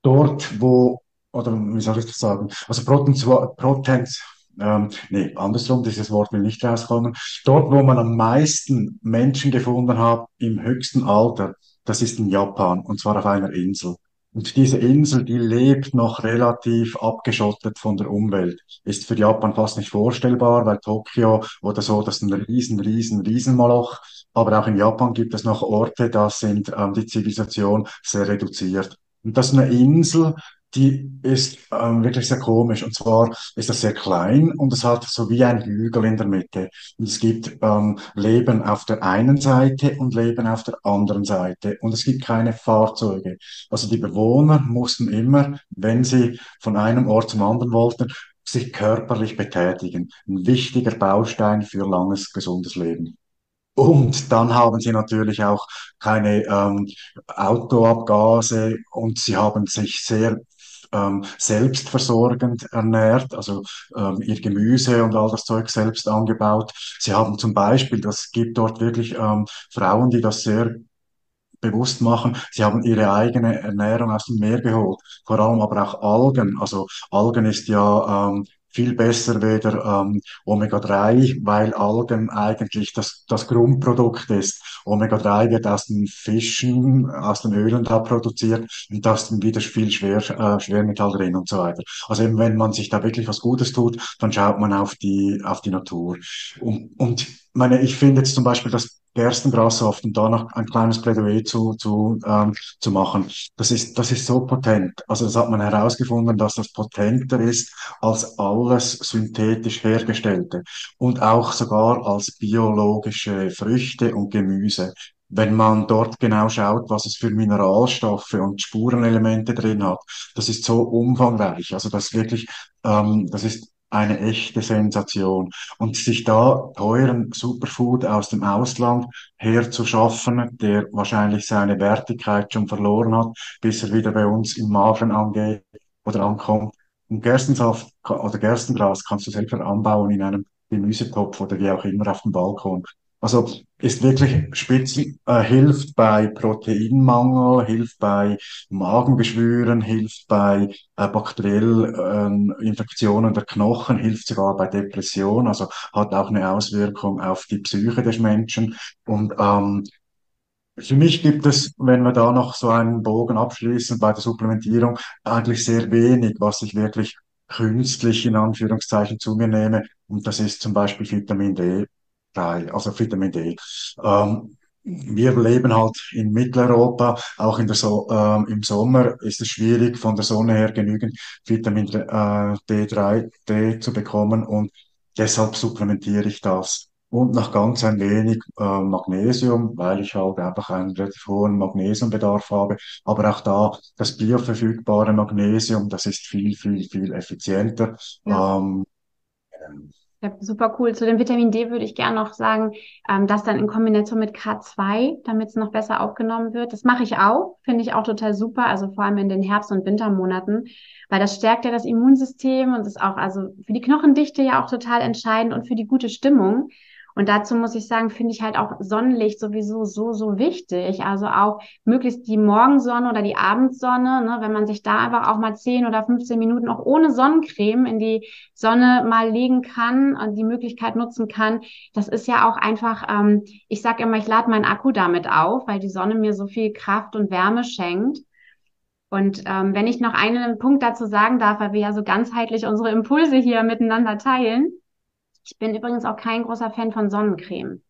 dort, wo oder wie soll ich das sagen? Also Potenz ähm, nee, andersrum, dieses Wort will nicht rauskommen. Dort, wo man am meisten Menschen gefunden hat im höchsten Alter, das ist in Japan, und zwar auf einer Insel. Und diese Insel, die lebt noch relativ abgeschottet von der Umwelt. Ist für Japan fast nicht vorstellbar, weil Tokio oder so, das ist ein riesen, riesen, riesen Moloch. Aber auch in Japan gibt es noch Orte, da sind ähm, die Zivilisation sehr reduziert. Und das ist eine Insel, die ist ähm, wirklich sehr komisch. Und zwar ist das sehr klein und es hat so wie ein Hügel in der Mitte. Und es gibt ähm, Leben auf der einen Seite und Leben auf der anderen Seite. Und es gibt keine Fahrzeuge. Also die Bewohner mussten immer, wenn sie von einem Ort zum anderen wollten, sich körperlich betätigen. Ein wichtiger Baustein für langes, gesundes Leben. Und dann haben sie natürlich auch keine ähm, Autoabgase und sie haben sich sehr ähm, selbstversorgend ernährt, also ähm, ihr Gemüse und all das Zeug selbst angebaut. Sie haben zum Beispiel, das gibt dort wirklich ähm, Frauen, die das sehr bewusst machen. Sie haben ihre eigene Ernährung aus dem Meer geholt, vor allem aber auch Algen. Also Algen ist ja ähm, viel besser weder ähm, Omega-3, weil Algen eigentlich das, das Grundprodukt ist. Omega-3 wird aus den Fischen, aus den Ölen da produziert und da ist dann wieder viel Schwer, äh, Schwermetall drin und so weiter. Also eben, wenn man sich da wirklich was Gutes tut, dann schaut man auf die, auf die Natur. Und, und meine, ich finde jetzt zum Beispiel das Gerstengras oft und da noch ein kleines Plädoyer zu, zu, ähm, zu machen. Das ist, das ist so potent. Also das hat man herausgefunden, dass das potenter ist als alles synthetisch hergestellte und auch sogar als biologische Früchte und Gemüse. Wenn man dort genau schaut, was es für Mineralstoffe und Spurenelemente drin hat, das ist so umfangreich. Also das wirklich, ähm, das ist eine echte Sensation. Und sich da teuren Superfood aus dem Ausland herzuschaffen, der wahrscheinlich seine Wertigkeit schon verloren hat, bis er wieder bei uns im Magen angeht oder ankommt. Und Gerstensaft oder Gerstengras kannst du selber anbauen in einem Gemüsetopf oder wie auch immer auf dem Balkon. Also ist wirklich Spitzen, äh, hilft bei Proteinmangel, hilft bei Magengeschwüren, hilft bei äh, bakteriellen äh, Infektionen der Knochen, hilft sogar bei Depression, also hat auch eine Auswirkung auf die Psyche des Menschen. Und ähm, für mich gibt es, wenn wir da noch so einen Bogen abschließen bei der Supplementierung, eigentlich sehr wenig, was ich wirklich künstlich in Anführungszeichen zu mir nehme. Und das ist zum Beispiel Vitamin D drei, also Vitamin D. Ähm, wir leben halt in Mitteleuropa, auch in der so ähm, im Sommer ist es schwierig, von der Sonne her genügend Vitamin äh, D3, D zu bekommen und deshalb supplementiere ich das. und noch ganz ein wenig äh, Magnesium, weil ich halt einfach einen relativ hohen Magnesiumbedarf habe. Aber auch da das bioverfügbare Magnesium, das ist viel, viel, viel effizienter. Ja. Ähm, Ja, super cool. Zu dem Vitamin D würde ich gerne noch sagen, ähm, das dann in Kombination mit K2, damit es noch besser aufgenommen wird. Das mache ich auch, finde ich auch total super, also vor allem in den Herbst- und Wintermonaten, weil das stärkt ja das Immunsystem und ist auch also für die Knochendichte ja auch total entscheidend und für die gute Stimmung. Und dazu muss ich sagen, finde ich halt auch Sonnenlicht sowieso so, so wichtig. Also auch möglichst die Morgensonne oder die Abendsonne, ne, wenn man sich da einfach auch mal 10 oder 15 Minuten auch ohne Sonnencreme in die Sonne mal legen kann und die Möglichkeit nutzen kann. Das ist ja auch einfach, ähm, ich sage immer, ich lade meinen Akku damit auf, weil die Sonne mir so viel Kraft und Wärme schenkt. Und ähm, wenn ich noch einen Punkt dazu sagen darf, weil wir ja so ganzheitlich unsere Impulse hier miteinander teilen, ich bin übrigens auch kein großer Fan von Sonnencreme.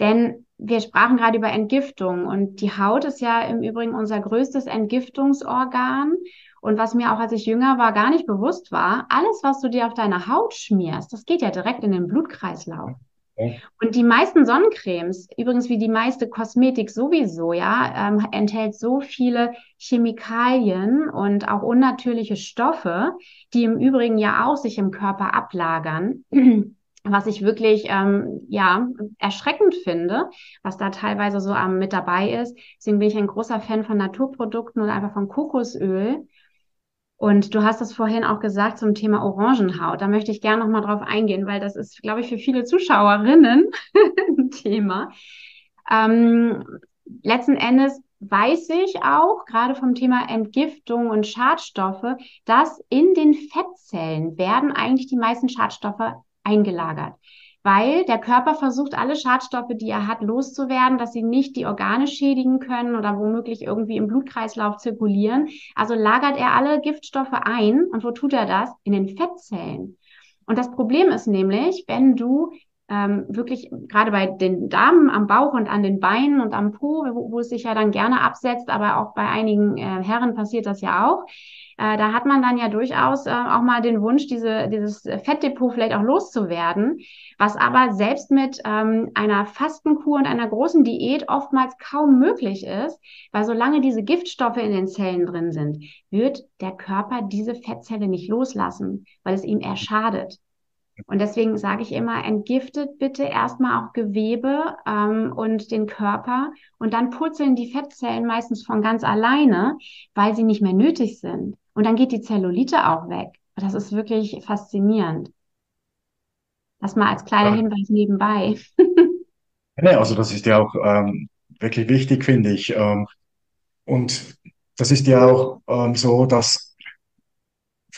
Denn wir sprachen gerade über Entgiftung und die Haut ist ja im Übrigen unser größtes Entgiftungsorgan. Und was mir auch als ich jünger war gar nicht bewusst war, alles, was du dir auf deine Haut schmierst, das geht ja direkt in den Blutkreislauf. Und die meisten Sonnencremes, übrigens wie die meiste Kosmetik sowieso, ja, ähm, enthält so viele Chemikalien und auch unnatürliche Stoffe, die im Übrigen ja auch sich im Körper ablagern. *clears throat* was ich wirklich ähm, ja erschreckend finde, was da teilweise so ähm, mit dabei ist. Deswegen bin ich ein großer Fan von Naturprodukten und einfach von Kokosöl. Und du hast es vorhin auch gesagt zum Thema Orangenhaut. Da möchte ich gerne noch mal drauf eingehen, weil das ist, glaube ich, für viele Zuschauerinnen *laughs* ein Thema. Ähm, letzten Endes weiß ich auch, gerade vom Thema Entgiftung und Schadstoffe, dass in den Fettzellen werden eigentlich die meisten Schadstoffe eingelagert weil der Körper versucht, alle Schadstoffe, die er hat, loszuwerden, dass sie nicht die Organe schädigen können oder womöglich irgendwie im Blutkreislauf zirkulieren. Also lagert er alle Giftstoffe ein. Und wo tut er das? In den Fettzellen. Und das Problem ist nämlich, wenn du ähm, wirklich gerade bei den Damen am Bauch und an den Beinen und am Po, wo, wo es sich ja dann gerne absetzt, aber auch bei einigen äh, Herren passiert das ja auch. Äh, da hat man dann ja durchaus äh, auch mal den Wunsch, diese, dieses Fettdepot vielleicht auch loszuwerden, was aber selbst mit ähm, einer Fastenkur und einer großen Diät oftmals kaum möglich ist, weil solange diese Giftstoffe in den Zellen drin sind, wird der Körper diese Fettzelle nicht loslassen, weil es ihm eher schadet. Und deswegen sage ich immer, entgiftet bitte erstmal auch Gewebe ähm, und den Körper und dann purzeln die Fettzellen meistens von ganz alleine, weil sie nicht mehr nötig sind. Und dann geht die Zellulite auch weg. Das ist wirklich faszinierend. Das mal als kleiner Hinweis nebenbei. Nee, also das ist ja auch ähm, wirklich wichtig, finde ich. Ähm, und das ist ja auch ähm, so, dass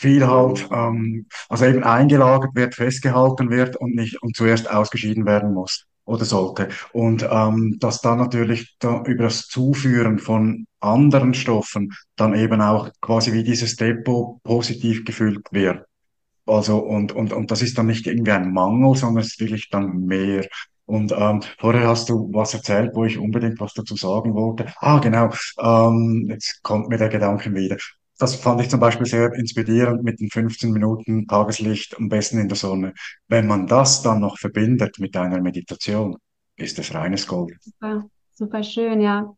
viel halt, ähm, also eben eingelagert wird, festgehalten wird und nicht und zuerst ausgeschieden werden muss oder sollte. Und ähm, dass dann natürlich da über das Zuführen von anderen Stoffen dann eben auch quasi wie dieses Depot positiv gefüllt wird. Also und, und, und das ist dann nicht irgendwie ein Mangel, sondern es ist wirklich dann mehr. Und ähm, vorher hast du was erzählt, wo ich unbedingt was dazu sagen wollte. Ah, genau. Ähm, jetzt kommt mir der Gedanke wieder. Das fand ich zum Beispiel sehr inspirierend mit den 15 Minuten Tageslicht, am besten in der Sonne. Wenn man das dann noch verbindet mit einer Meditation, ist es reines Gold. Super, super schön, ja.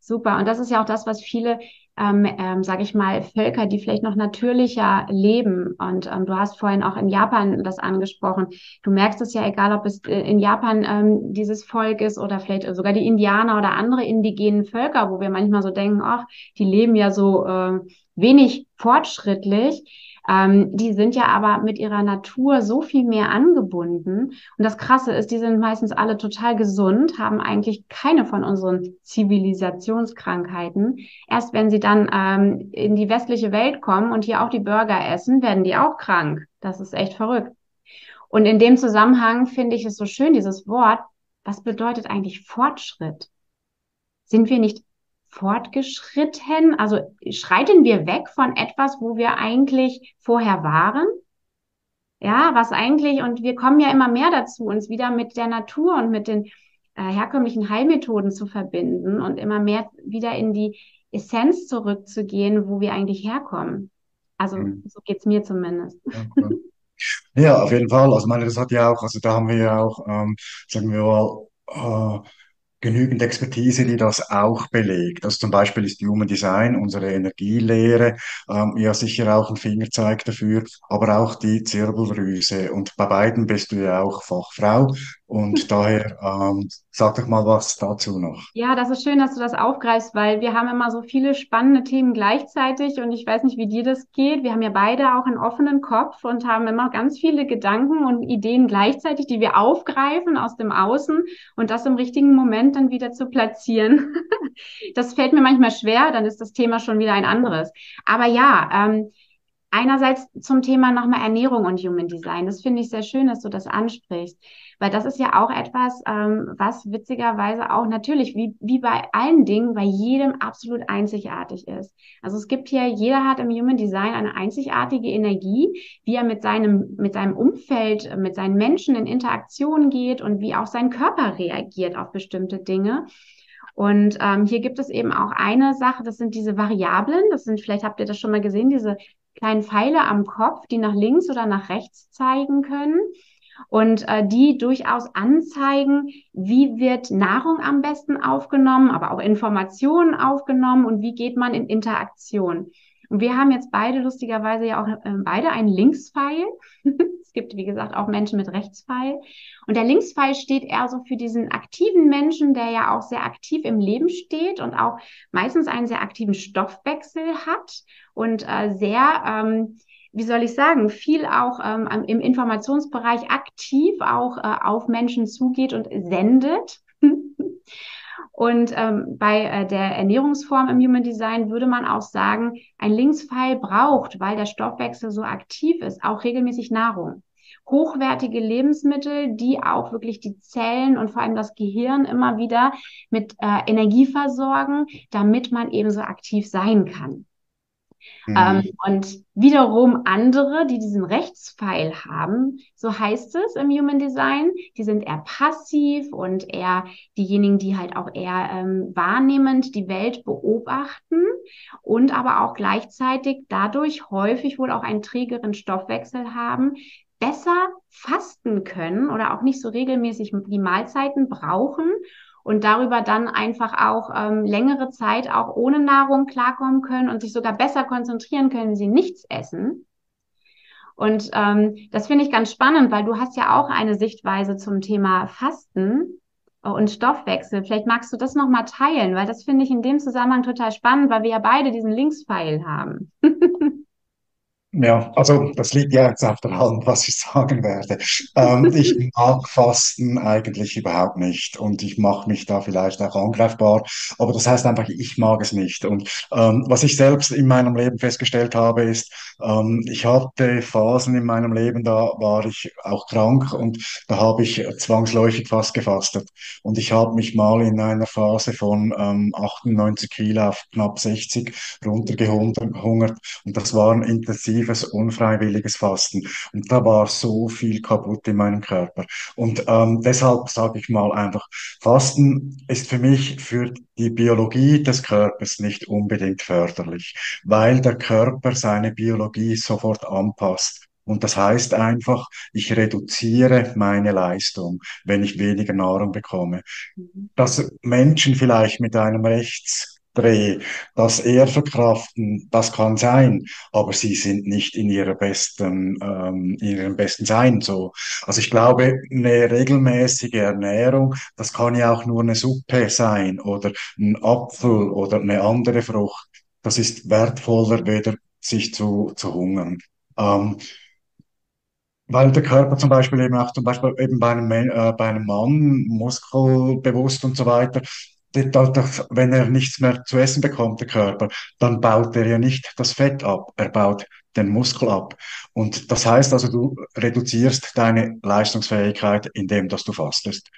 Super. Und das ist ja auch das, was viele, ähm, ähm, sage ich mal, Völker, die vielleicht noch natürlicher leben. Und ähm, du hast vorhin auch in Japan das angesprochen. Du merkst es ja, egal ob es äh, in Japan ähm, dieses Volk ist oder vielleicht sogar die Indianer oder andere indigenen Völker, wo wir manchmal so denken, ach, die leben ja so äh, wenig fortschrittlich. Ähm, die sind ja aber mit ihrer Natur so viel mehr angebunden. Und das Krasse ist, die sind meistens alle total gesund, haben eigentlich keine von unseren Zivilisationskrankheiten. Erst wenn sie dann ähm, in die westliche Welt kommen und hier auch die Burger essen, werden die auch krank. Das ist echt verrückt. Und in dem Zusammenhang finde ich es so schön, dieses Wort. Was bedeutet eigentlich Fortschritt? Sind wir nicht fortgeschritten? Also schreiten wir weg von etwas, wo wir eigentlich vorher waren? Ja, was eigentlich, und wir kommen ja immer mehr dazu, uns wieder mit der Natur und mit den äh, herkömmlichen Heilmethoden zu verbinden und immer mehr wieder in die Essenz zurückzugehen, wo wir eigentlich herkommen. Also mhm. so geht's mir zumindest. Ja, Ja, auf jeden Fall. Also, meine, das hat ja auch, also da haben wir ja auch, ähm, sagen wir mal, äh, genügend Expertise, die das auch belegt. Also zum Beispiel ist Human Design, unsere Energielehre, ähm, ja sicher auch ein Fingerzeig dafür, aber auch die Zirbeldrüse. Und bei beiden bist du ja auch Fachfrau. Und daher, ähm, sag doch mal was dazu noch. Ja, das ist schön, dass du das aufgreifst, weil wir haben immer so viele spannende Themen gleichzeitig und ich weiß nicht, wie dir das geht. Wir haben ja beide auch einen offenen Kopf und haben immer ganz viele Gedanken und Ideen gleichzeitig, die wir aufgreifen aus dem Außen und das im richtigen Moment dann wieder zu platzieren. *laughs* Das fällt mir manchmal schwer, dann ist das Thema schon wieder ein anderes. Aber ja, ähm, einerseits zum Thema nochmal Ernährung und Human Design. Das finde ich sehr schön, dass du das ansprichst. Weil das ist ja auch etwas, ähm, was witzigerweise auch natürlich, wie, wie bei allen Dingen, bei jedem absolut einzigartig ist. Also es gibt hier, jeder hat im Human Design eine einzigartige Energie, wie er mit seinem, mit seinem Umfeld, mit seinen Menschen in Interaktion geht und wie auch sein Körper reagiert auf bestimmte Dinge. Und ähm, hier gibt es eben auch eine Sache, das sind diese Variablen, das sind, vielleicht habt ihr das schon mal gesehen, diese kleinen Pfeile am Kopf, die nach links oder nach rechts zeigen können und äh, die durchaus anzeigen, wie wird Nahrung am besten aufgenommen, aber auch Informationen aufgenommen und wie geht man in Interaktion. Und wir haben jetzt beide lustigerweise ja auch äh, beide einen Linkspfeil. *laughs* es gibt, wie gesagt, auch Menschen mit Rechtspfeil. Und der Linkspfeil steht eher so für diesen aktiven Menschen, der ja auch sehr aktiv im Leben steht und auch meistens einen sehr aktiven Stoffwechsel hat und äh, sehr, ähm, wie soll ich sagen, viel auch ähm, im Informationsbereich aktiv auch äh, auf Menschen zugeht und sendet. *laughs* Und ähm, bei äh, der Ernährungsform im Human Design würde man auch sagen, ein Linkspfeil braucht, weil der Stoffwechsel so aktiv ist, auch regelmäßig Nahrung. Hochwertige Lebensmittel, die auch wirklich die Zellen und vor allem das Gehirn immer wieder mit äh, Energie versorgen, damit man eben so aktiv sein kann. Mhm. Ähm, und wiederum andere, die diesen Rechtspfeil haben, so heißt es im Human Design, die sind eher passiv und eher diejenigen, die halt auch eher ähm, wahrnehmend die Welt beobachten und aber auch gleichzeitig dadurch häufig wohl auch einen trägeren Stoffwechsel haben, besser fasten können oder auch nicht so regelmäßig die Mahlzeiten brauchen und darüber dann einfach auch ähm, längere Zeit auch ohne Nahrung klarkommen können und sich sogar besser konzentrieren können, wenn sie nichts essen. Und ähm, das finde ich ganz spannend, weil du hast ja auch eine Sichtweise zum Thema Fasten und Stoffwechsel. Vielleicht magst du das nochmal teilen, weil das finde ich in dem Zusammenhang total spannend, weil wir ja beide diesen Linkspfeil haben. *laughs* Ja, also das liegt ja jetzt auf der Hand, was ich sagen werde. Ähm, ich mag Fasten eigentlich überhaupt nicht und ich mache mich da vielleicht auch angreifbar, aber das heißt einfach, ich mag es nicht. Und ähm, was ich selbst in meinem Leben festgestellt habe, ist, ähm, ich hatte Phasen in meinem Leben, da war ich auch krank und da habe ich zwangsläufig fast gefastet. Und ich habe mich mal in einer Phase von ähm, 98 Kilo auf knapp 60 runtergehungert und das waren intensiv intensives, unfreiwilliges Fasten. Und da war so viel kaputt in meinem Körper. Und ähm, deshalb sage ich mal einfach, Fasten ist für mich für die Biologie des Körpers nicht unbedingt förderlich, weil der Körper seine Biologie sofort anpasst. Und das heißt einfach, ich reduziere meine Leistung, wenn ich weniger Nahrung bekomme. Mhm. Dass Menschen vielleicht mit einem Rechts Dreh, das eher verkraften, das kann sein, aber sie sind nicht in ihrer besten, ähm, in ihrem besten Sein so. Also ich glaube, eine regelmäßige Ernährung, das kann ja auch nur eine Suppe sein oder ein Apfel oder eine andere Frucht. Das ist wertvoller, weder sich zu, zu hungern. Ähm, weil der Körper zum Beispiel eben auch zum Beispiel eben bei einem, äh, bei einem Mann muskelbewusst und so weiter, wenn er nichts mehr zu essen bekommt, der Körper, dann baut er ja nicht das Fett ab, er baut den Muskel ab. Und das heißt also, du reduzierst deine Leistungsfähigkeit, indem dass du fastest.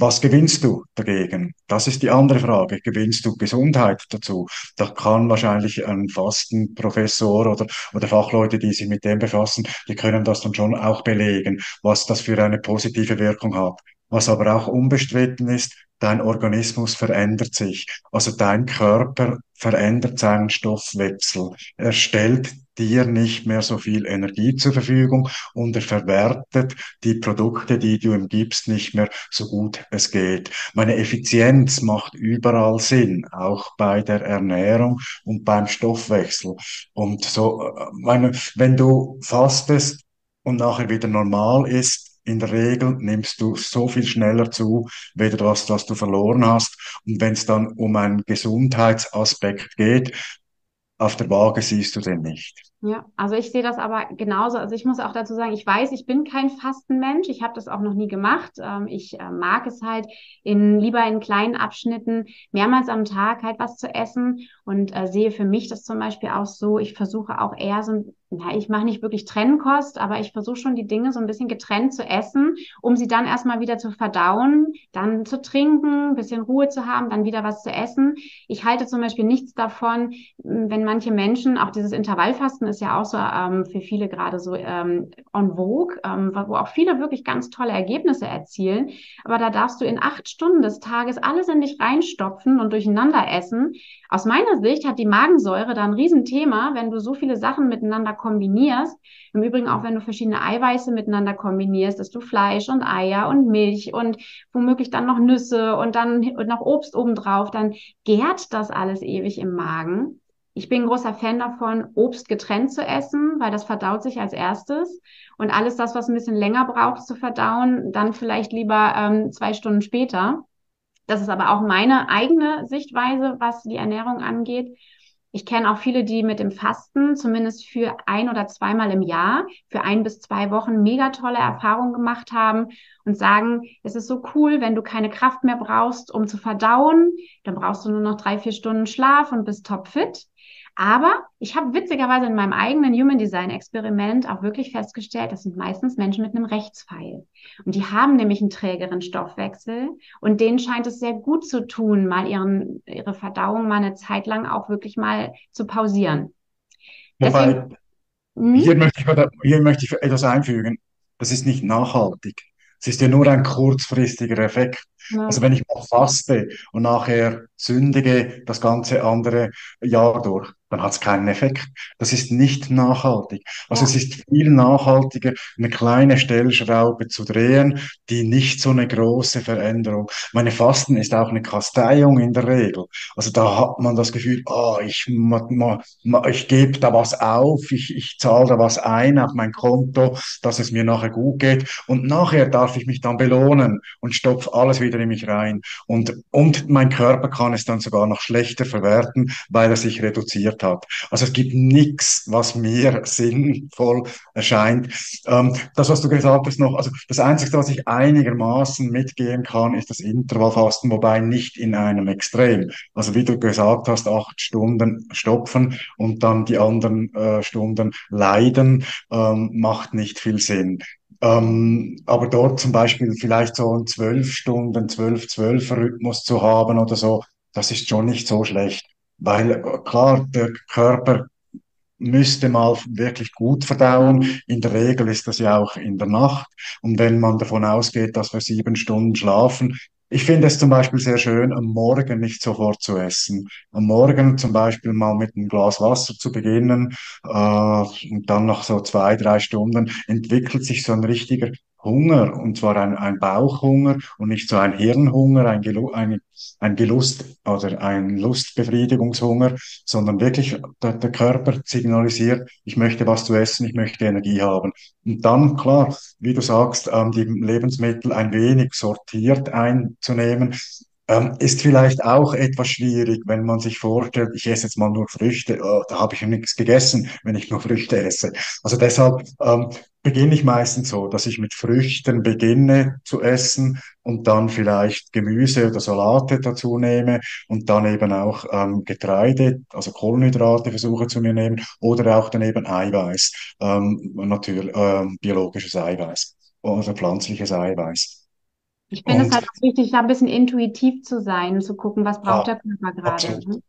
Was gewinnst du dagegen? Das ist die andere Frage. Gewinnst du Gesundheit dazu? Da kann wahrscheinlich ein Fastenprofessor oder, oder Fachleute, die sich mit dem befassen, die können das dann schon auch belegen, was das für eine positive Wirkung hat. Was aber auch unbestritten ist, dein Organismus verändert sich. Also dein Körper verändert seinen Stoffwechsel. Er stellt dir nicht mehr so viel Energie zur Verfügung und er verwertet die Produkte, die du ihm gibst, nicht mehr so gut es geht. Meine Effizienz macht überall Sinn, auch bei der Ernährung und beim Stoffwechsel. Und so, äh, meine, wenn du fastest und nachher wieder normal ist, in der Regel nimmst du so viel schneller zu, weder das, was du verloren hast. Und wenn es dann um einen Gesundheitsaspekt geht, auf der Waage siehst du den nicht. Ja, also ich sehe das aber genauso. Also ich muss auch dazu sagen, ich weiß, ich bin kein Fastenmensch. Ich habe das auch noch nie gemacht. Ähm, ich äh, mag es halt in lieber in kleinen Abschnitten mehrmals am Tag halt was zu essen und äh, sehe für mich das zum Beispiel auch so. Ich versuche auch eher so na, ich mache nicht wirklich Trennkost, aber ich versuche schon die Dinge so ein bisschen getrennt zu essen, um sie dann erstmal wieder zu verdauen, dann zu trinken, ein bisschen Ruhe zu haben, dann wieder was zu essen. Ich halte zum Beispiel nichts davon, wenn manche Menschen, auch dieses Intervallfasten ist ja auch so ähm, für viele gerade so ähm, on vogue, ähm, wo auch viele wirklich ganz tolle Ergebnisse erzielen. Aber da darfst du in acht Stunden des Tages alles in dich reinstopfen und durcheinander essen. Aus meiner Sicht hat die Magensäure da ein Riesenthema, wenn du so viele Sachen miteinander kombinierst. Im Übrigen auch, wenn du verschiedene Eiweiße miteinander kombinierst, dass du Fleisch und Eier und Milch und womöglich dann noch Nüsse und dann noch Obst obendrauf, dann gärt das alles ewig im Magen. Ich bin großer Fan davon, Obst getrennt zu essen, weil das verdaut sich als erstes. Und alles das, was ein bisschen länger braucht zu verdauen, dann vielleicht lieber ähm, zwei Stunden später. Das ist aber auch meine eigene Sichtweise, was die Ernährung angeht. Ich kenne auch viele, die mit dem Fasten zumindest für ein oder zweimal im Jahr, für ein bis zwei Wochen mega tolle Erfahrungen gemacht haben und sagen, es ist so cool, wenn du keine Kraft mehr brauchst, um zu verdauen, dann brauchst du nur noch drei, vier Stunden Schlaf und bist topfit. Aber ich habe witzigerweise in meinem eigenen Human Design Experiment auch wirklich festgestellt, das sind meistens Menschen mit einem Rechtspfeil. Und die haben nämlich einen trägeren Stoffwechsel und denen scheint es sehr gut zu tun, mal ihren, ihre Verdauung mal eine Zeit lang auch wirklich mal zu pausieren. Wobei, Deswegen, hm? hier, möchte ich, hier möchte ich etwas einfügen. Das ist nicht nachhaltig. Es ist ja nur ein kurzfristiger Effekt. Ja. Also wenn ich mal faste und nachher sündige das ganze andere Jahr durch, dann hat es keinen Effekt. Das ist nicht nachhaltig. Also ja. es ist viel nachhaltiger, eine kleine Stellschraube zu drehen, die nicht so eine große Veränderung. Meine Fasten ist auch eine Kasteiung in der Regel. Also da hat man das Gefühl, oh, ich, ich gebe da was auf, ich, ich zahle da was ein auf mein Konto, dass es mir nachher gut geht. Und nachher darf ich mich dann belohnen und stopfe alles wieder in mich rein. Und, und mein Körper kann es dann sogar noch schlechter verwerten, weil er sich reduziert hat. Also es gibt nichts, was mir *laughs* sinnvoll erscheint. Ähm, das, was du gesagt hast noch, also das Einzige, was ich einigermaßen mitgehen kann, ist das Intervallfasten, wobei nicht in einem Extrem. Also wie du gesagt hast, acht Stunden stopfen und dann die anderen äh, Stunden leiden, ähm, macht nicht viel Sinn. Ähm, aber dort zum Beispiel vielleicht so einen zwölf Stunden, zwölf, zwölf Rhythmus zu haben oder so, das ist schon nicht so schlecht. Weil klar, der Körper müsste mal wirklich gut verdauen. In der Regel ist das ja auch in der Nacht. Und wenn man davon ausgeht, dass wir sieben Stunden schlafen, ich finde es zum Beispiel sehr schön, am Morgen nicht sofort zu essen. Am Morgen zum Beispiel mal mit einem Glas Wasser zu beginnen äh, und dann nach so zwei, drei Stunden entwickelt sich so ein richtiger Hunger, und zwar ein, ein Bauchhunger und nicht so ein Hirnhunger, ein, Gelu ein, ein Gelust oder ein Lustbefriedigungshunger, sondern wirklich der, der Körper signalisiert, ich möchte was zu essen, ich möchte Energie haben. Und dann, klar, wie du sagst, ähm, die Lebensmittel ein wenig sortiert einzunehmen, ähm, ist vielleicht auch etwas schwierig, wenn man sich vorstellt, ich esse jetzt mal nur Früchte, oh, da habe ich nichts gegessen, wenn ich nur Früchte esse. Also deshalb ähm, beginne ich meistens so, dass ich mit Früchten beginne zu essen und dann vielleicht Gemüse oder Salate dazu nehme und dann eben auch ähm, Getreide, also Kohlenhydrate versuche zu mir nehmen oder auch daneben Eiweiß, ähm, natürlich ähm, biologisches Eiweiß oder pflanzliches Eiweiß. Ich finde es halt auch wichtig, da ein bisschen intuitiv zu sein, zu gucken, was braucht ja, der Körper gerade. Absolut.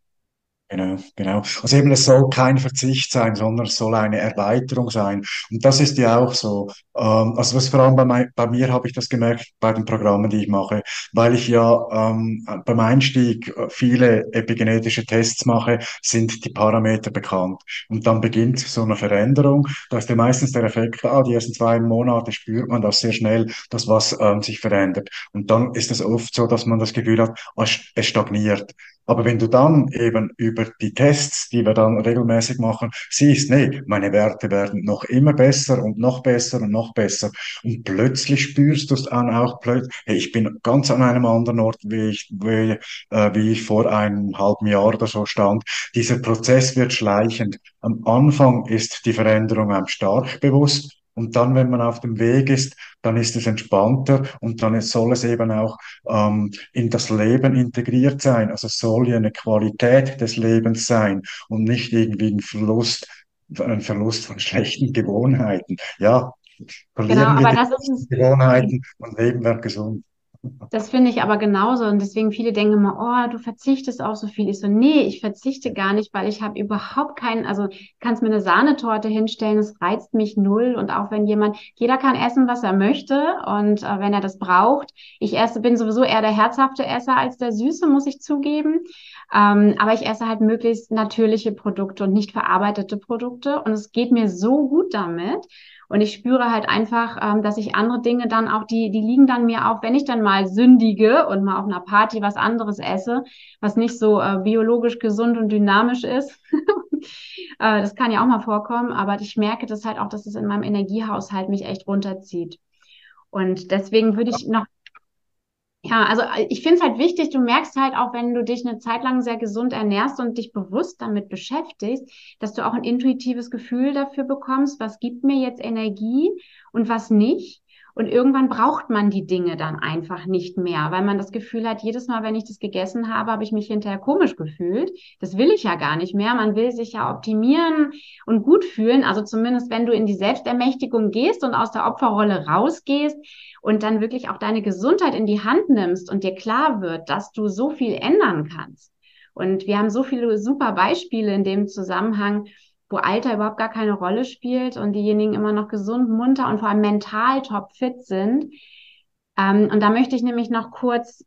Genau, genau. Also eben, es soll kein Verzicht sein, sondern es soll eine Erweiterung sein. Und das ist ja auch so. Ähm, also das vor allem bei, mein, bei mir habe ich das gemerkt bei den Programmen, die ich mache, weil ich ja ähm, beim Einstieg äh, viele epigenetische Tests mache, sind die Parameter bekannt. Und dann beginnt so eine Veränderung. Da ist ja meistens der Effekt, ah, die ersten zwei Monate spürt man das sehr schnell, dass was ähm, sich verändert. Und dann ist es oft so, dass man das Gefühl hat, ah, es stagniert. Aber wenn du dann eben über die Tests, die wir dann regelmäßig machen, siehst, nee, meine Werte werden noch immer besser und noch besser und noch besser. Und plötzlich spürst du es dann auch, hey, ich bin ganz an einem anderen Ort, wie ich, wie, äh, wie ich vor einem halben Jahr oder so stand. Dieser Prozess wird schleichend. Am Anfang ist die Veränderung einem stark bewusst. Und dann, wenn man auf dem Weg ist, dann ist es entspannter und dann soll es eben auch ähm, in das Leben integriert sein. Also es soll ja eine Qualität des Lebens sein und nicht irgendwie ein Verlust, ein Verlust von schlechten Gewohnheiten. Ja, verlieren genau, wir die Gewohnheiten und leben wir gesund. Das finde ich aber genauso. Und deswegen viele denken immer, oh, du verzichtest auf so viel. Ich so, nee, ich verzichte gar nicht, weil ich habe überhaupt keinen, also kannst mir eine Sahnetorte hinstellen, es reizt mich null. Und auch wenn jemand, jeder kann essen, was er möchte und äh, wenn er das braucht. Ich esse, bin sowieso eher der herzhafte Esser als der süße, muss ich zugeben. Ähm, aber ich esse halt möglichst natürliche Produkte und nicht verarbeitete Produkte. Und es geht mir so gut damit. Und ich spüre halt einfach, ähm, dass ich andere Dinge dann auch, die, die liegen dann mir auch, wenn ich dann mal sündige und mal auf einer Party was anderes esse, was nicht so äh, biologisch gesund und dynamisch ist. *laughs* äh, das kann ja auch mal vorkommen, aber ich merke das halt auch, dass es in meinem Energiehaushalt mich echt runterzieht. Und deswegen würde ich noch ja, also äh, ich finde es halt wichtig, du merkst halt auch, wenn du dich eine Zeit lang sehr gesund ernährst und dich bewusst damit beschäftigst, dass du auch ein intuitives Gefühl dafür bekommst, was gibt mir jetzt Energie und was nicht. Und irgendwann braucht man die Dinge dann einfach nicht mehr, weil man das Gefühl hat, jedes Mal, wenn ich das gegessen habe, habe ich mich hinterher komisch gefühlt. Das will ich ja gar nicht mehr. Man will sich ja optimieren und gut fühlen. Also zumindest, wenn du in die Selbstermächtigung gehst und aus der Opferrolle rausgehst und dann wirklich auch deine Gesundheit in die Hand nimmst und dir klar wird, dass du so viel ändern kannst. Und wir haben so viele super Beispiele in dem Zusammenhang, wo Alter überhaupt gar keine Rolle spielt und diejenigen immer noch gesund, munter und vor allem mental topfit sind. Ähm, und da möchte ich nämlich noch kurz,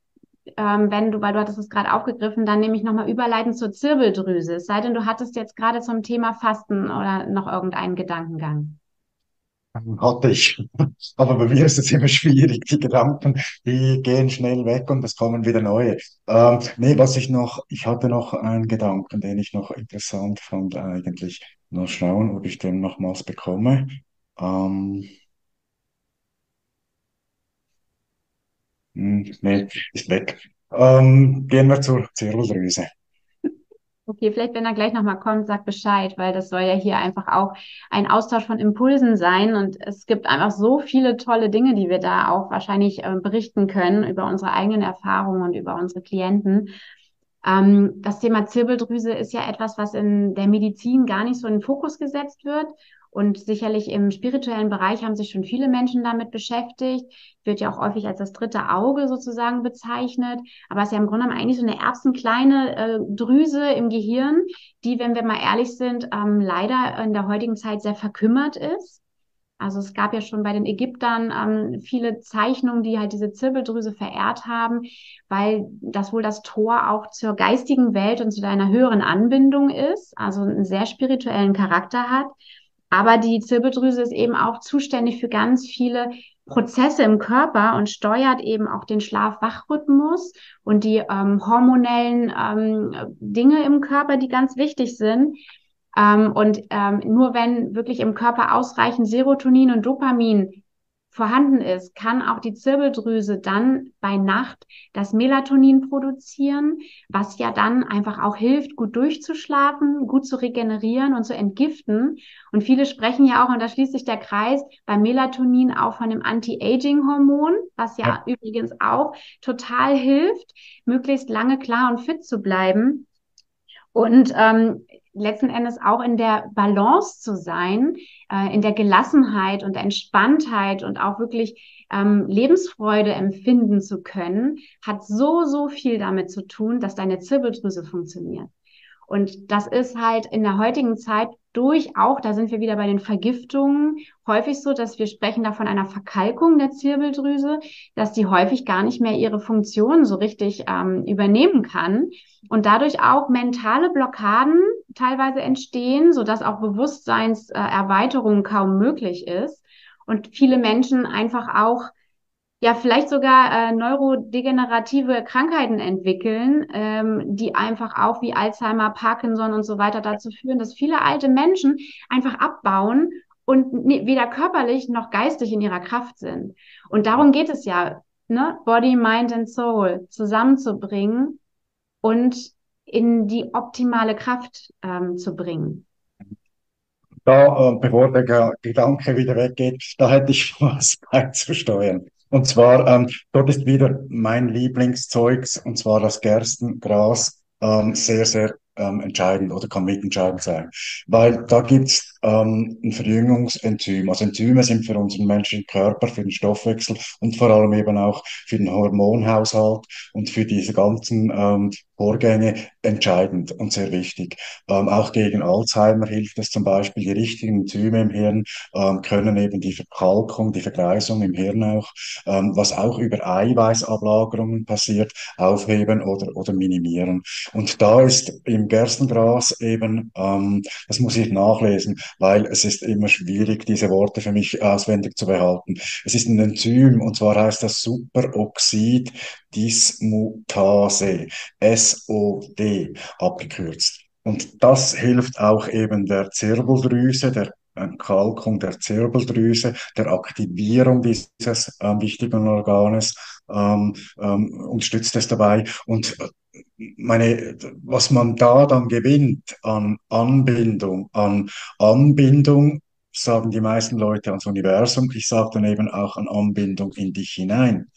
ähm, wenn du, weil du hattest es gerade aufgegriffen, dann nämlich nochmal überleiten zur Zirbeldrüse. Es sei denn, du hattest jetzt gerade zum Thema Fasten oder noch irgendeinen Gedankengang. Hatte ich. Aber bei mir ist es immer schwierig. Die Gedanken, die gehen schnell weg und es kommen wieder neue. Ähm, nee, was ich noch, ich hatte noch einen Gedanken, den ich noch interessant fand eigentlich. Nur schauen, ob ich den nochmals bekomme. Ähm, hm, nee, ist weg. Ähm, gehen wir zur Zirbeldrüse. Okay, vielleicht, wenn er gleich nochmal kommt, sag Bescheid, weil das soll ja hier einfach auch ein Austausch von Impulsen sein. Und es gibt einfach so viele tolle Dinge, die wir da auch wahrscheinlich äh, berichten können über unsere eigenen Erfahrungen und über unsere Klienten. Ähm, das Thema Zirbeldrüse ist ja etwas, was in der Medizin gar nicht so in den Fokus gesetzt wird. Und sicherlich im spirituellen Bereich haben sich schon viele Menschen damit beschäftigt. Wird ja auch häufig als das dritte Auge sozusagen bezeichnet. Aber es ist ja im Grunde eigentlich so eine erbsenkleine äh, Drüse im Gehirn, die, wenn wir mal ehrlich sind, ähm, leider in der heutigen Zeit sehr verkümmert ist. Also es gab ja schon bei den Ägyptern ähm, viele Zeichnungen, die halt diese Zirbeldrüse verehrt haben, weil das wohl das Tor auch zur geistigen Welt und zu deiner höheren Anbindung ist, also einen sehr spirituellen Charakter hat. Aber die Zirbeldrüse ist eben auch zuständig für ganz viele Prozesse im Körper und steuert eben auch den Schlaf-Wach-Rhythmus und die ähm, hormonellen ähm, Dinge im Körper, die ganz wichtig sind. Ähm, und ähm, nur wenn wirklich im Körper ausreichend Serotonin und Dopamin vorhanden ist, kann auch die Zirbeldrüse dann bei Nacht das Melatonin produzieren, was ja dann einfach auch hilft, gut durchzuschlafen, gut zu regenerieren und zu entgiften. Und viele sprechen ja auch, und da schließt sich der Kreis, beim Melatonin auch von dem Anti-Aging-Hormon, was ja, ja übrigens auch total hilft, möglichst lange klar und fit zu bleiben. Und ähm, letzten Endes auch in der Balance zu sein, äh, in der Gelassenheit und Entspanntheit und auch wirklich ähm, Lebensfreude empfinden zu können, hat so, so viel damit zu tun, dass deine Zirbeldrüse funktioniert. Und das ist halt in der heutigen Zeit durch auch, da sind wir wieder bei den Vergiftungen, häufig so, dass wir sprechen da von einer Verkalkung der Zirbeldrüse, dass die häufig gar nicht mehr ihre Funktion so richtig ähm, übernehmen kann und dadurch auch mentale Blockaden teilweise entstehen, sodass auch Bewusstseinserweiterung äh, kaum möglich ist. Und viele Menschen einfach auch ja vielleicht sogar äh, neurodegenerative Krankheiten entwickeln, ähm, die einfach auch wie Alzheimer, Parkinson und so weiter dazu führen, dass viele alte Menschen einfach abbauen und weder körperlich noch geistig in ihrer Kraft sind. Und darum geht es ja, ne? Body, Mind and Soul zusammenzubringen und in die optimale Kraft ähm, zu bringen. Da, äh, bevor der Gedanke wieder weggeht, da hätte ich *laughs* was beizusteuern. Und zwar, ähm, dort ist wieder mein Lieblingszeugs, und zwar das Gerstengras, ähm, sehr, sehr ähm, entscheidend oder kann mitentscheidend sein. Weil da gibt's ähm, ein Verjüngungsenzym. Also Enzyme sind für unseren menschlichen Körper, für den Stoffwechsel und vor allem eben auch für den Hormonhaushalt und für diese ganzen ähm, Vorgänge entscheidend und sehr wichtig. Ähm, auch gegen Alzheimer hilft es zum Beispiel. Die richtigen Enzyme im Hirn ähm, können eben die Verkalkung, die Vergreisung im Hirn auch, ähm, was auch über Eiweißablagerungen passiert, aufheben oder, oder minimieren. Und da ist im Gerstengras eben, ähm, das muss ich nachlesen, weil es ist immer schwierig, diese Worte für mich auswendig zu behalten. Es ist ein Enzym und zwar heißt das Superoxid Dismutase, SOD abgekürzt. Und das hilft auch eben der Zirbeldrüse, der Entkalkung der Zirbeldrüse, der Aktivierung dieses ähm, wichtigen Organes, ähm, ähm, unterstützt es dabei. Und äh, meine, was man da dann gewinnt an Anbindung, an Anbindung, sagen die meisten Leute ans Universum. Ich sage dann eben auch an Anbindung in dich hinein.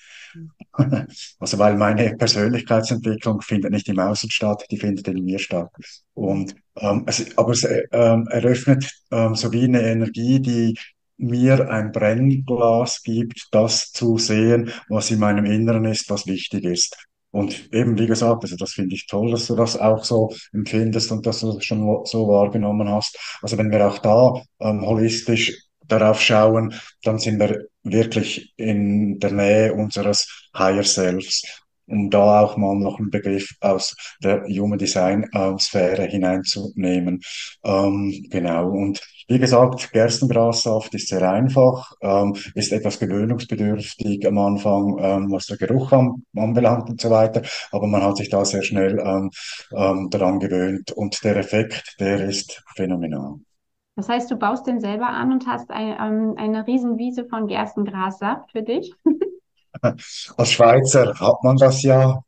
*laughs* Also weil meine Persönlichkeitsentwicklung findet nicht im Außen statt, die findet in mir statt. Und ähm, es, aber es ähm, eröffnet ähm, so wie eine Energie, die mir ein Brennglas gibt, das zu sehen, was in meinem Inneren ist, was wichtig ist. Und eben, wie gesagt, also das finde ich toll, dass du das auch so empfindest und dass du das schon so wahrgenommen hast. Also wenn wir auch da ähm, holistisch darauf schauen, dann sind wir wirklich in der Nähe unseres Higher Selves, um da auch mal noch einen Begriff aus der Human Design äh, Sphäre hineinzunehmen. Ähm, genau. Und wie gesagt, Gerstengrassaft ist sehr einfach, ähm, ist etwas gewöhnungsbedürftig am Anfang, ähm, was der Geruch an, anbelangt und so weiter. Aber man hat sich da sehr schnell ähm, ähm, daran gewöhnt und der Effekt, der ist phänomenal. Das heißt, du baust den selber an und hast ein, ähm, eine Riesenwiese von Gerstengrassaft für dich? *laughs* Als Schweizer hat man das ja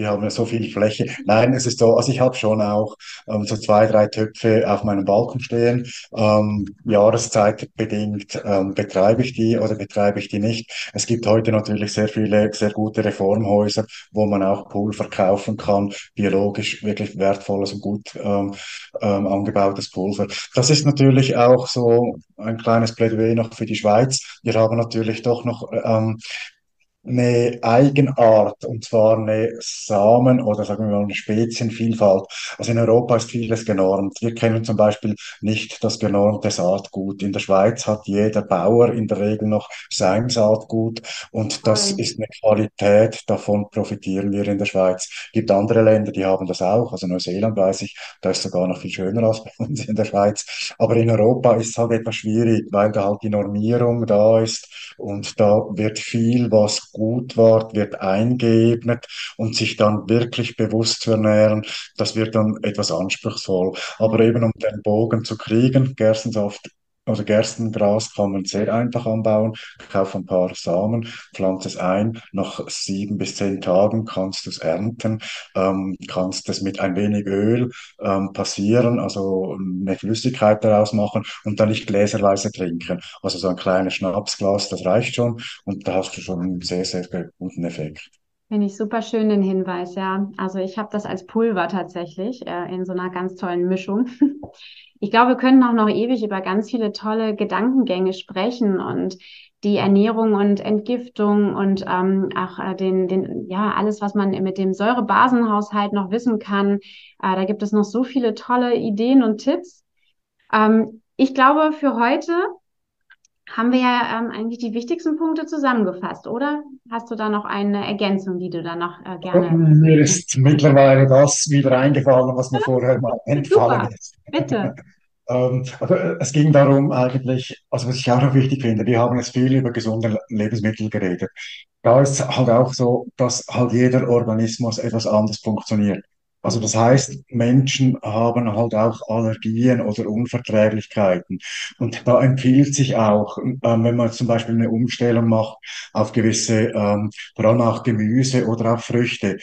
wir haben ja so viel Fläche. Nein, es ist so, also ich habe schon auch ähm, so zwei, drei Töpfe auf meinem Balkon stehen. Ähm, Jahreszeitbedingt ähm, betreibe ich die oder betreibe ich die nicht. Es gibt heute natürlich sehr viele, sehr gute Reformhäuser, wo man auch Pulver kaufen kann, biologisch wirklich wertvolles und gut ähm, ähm, angebautes Pulver. Das ist natürlich auch so ein kleines Plädoyer noch für die Schweiz. Wir haben natürlich doch noch ähm, eine Eigenart, und zwar eine Samen- oder sagen wir mal eine Spezienvielfalt. Also in Europa ist vieles genormt. Wir kennen zum Beispiel nicht das genormte Saatgut. In der Schweiz hat jeder Bauer in der Regel noch sein Saatgut und das ist eine Qualität, davon profitieren wir in der Schweiz. Es gibt andere Länder, die haben das auch, also Neuseeland weiß ich, da ist sogar noch viel schöner als bei uns in der Schweiz. Aber in Europa ist es halt etwas schwierig, weil da halt die Normierung da ist und da wird viel, was gut war, wird eingeebnet und sich dann wirklich bewusst zu ernähren, das wird dann etwas anspruchsvoll. Aber eben um den Bogen zu kriegen, Gerstensaft also Gerstengras kann man sehr einfach anbauen. Kauf ein paar Samen, pflanze es ein. Nach sieben bis zehn Tagen kannst du es ernten, ähm, kannst es mit ein wenig Öl ähm, passieren, also eine Flüssigkeit daraus machen und dann nicht gläserweise trinken. Also so ein kleines Schnapsglas, das reicht schon und da hast du schon einen sehr, sehr guten Effekt. Finde ich super schön den Hinweis, ja. Also ich habe das als Pulver tatsächlich äh, in so einer ganz tollen Mischung. Ich glaube, wir können auch noch ewig über ganz viele tolle Gedankengänge sprechen und die Ernährung und Entgiftung und ähm, auch äh, den, den, ja, alles, was man mit dem Säurebasenhaushalt noch wissen kann. Äh, da gibt es noch so viele tolle Ideen und Tipps. Ähm, ich glaube, für heute haben wir ja ähm, eigentlich die wichtigsten Punkte zusammengefasst, oder? Hast du da noch eine Ergänzung, die du da noch äh, gerne... Mir ist mittlerweile das wieder eingefallen, was mir vorher mal entfallen Super. ist. Bitte. *laughs* ähm, also es ging darum eigentlich, also was ich auch noch wichtig finde, wir haben jetzt viel über gesunde Lebensmittel geredet. Da ist halt auch so, dass halt jeder Organismus etwas anders funktioniert. Also das heißt, Menschen haben halt auch Allergien oder Unverträglichkeiten. Und da empfiehlt sich auch, ähm, wenn man zum Beispiel eine Umstellung macht auf gewisse, ähm, vor allem auch Gemüse oder auch Früchte.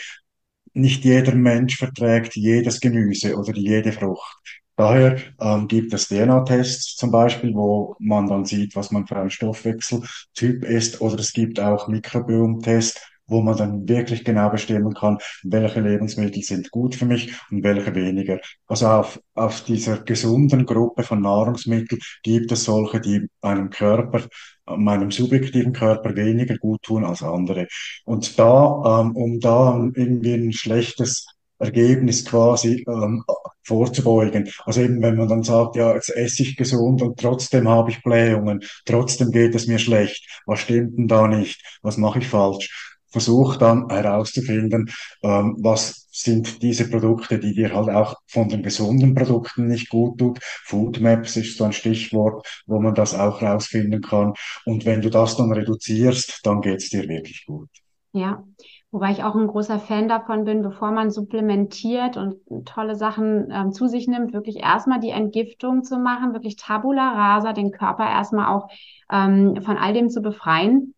Nicht jeder Mensch verträgt jedes Gemüse oder jede Frucht. Daher ähm, gibt es DNA-Tests zum Beispiel, wo man dann sieht, was man für ein Stoffwechseltyp ist. Oder es gibt auch Mikrobiom-Tests, wo man dann wirklich genau bestimmen kann, welche Lebensmittel sind gut für mich und welche weniger. Also auf, auf dieser gesunden Gruppe von Nahrungsmitteln gibt es solche, die einem Körper, meinem subjektiven Körper weniger gut tun als andere. Und da, ähm, um da irgendwie ein schlechtes Ergebnis quasi ähm, vorzubeugen. Also eben, wenn man dann sagt, ja, jetzt esse ich gesund und trotzdem habe ich Blähungen, trotzdem geht es mir schlecht. Was stimmt denn da nicht? Was mache ich falsch? Versuch dann herauszufinden, ähm, was sind diese Produkte, die dir halt auch von den gesunden Produkten nicht gut tut. Food Maps ist so ein Stichwort, wo man das auch herausfinden kann. Und wenn du das dann reduzierst, dann geht's dir wirklich gut. Ja, wobei ich auch ein großer Fan davon bin, bevor man supplementiert und tolle Sachen ähm, zu sich nimmt, wirklich erstmal die Entgiftung zu machen, wirklich tabula rasa, den Körper erstmal auch ähm, von all dem zu befreien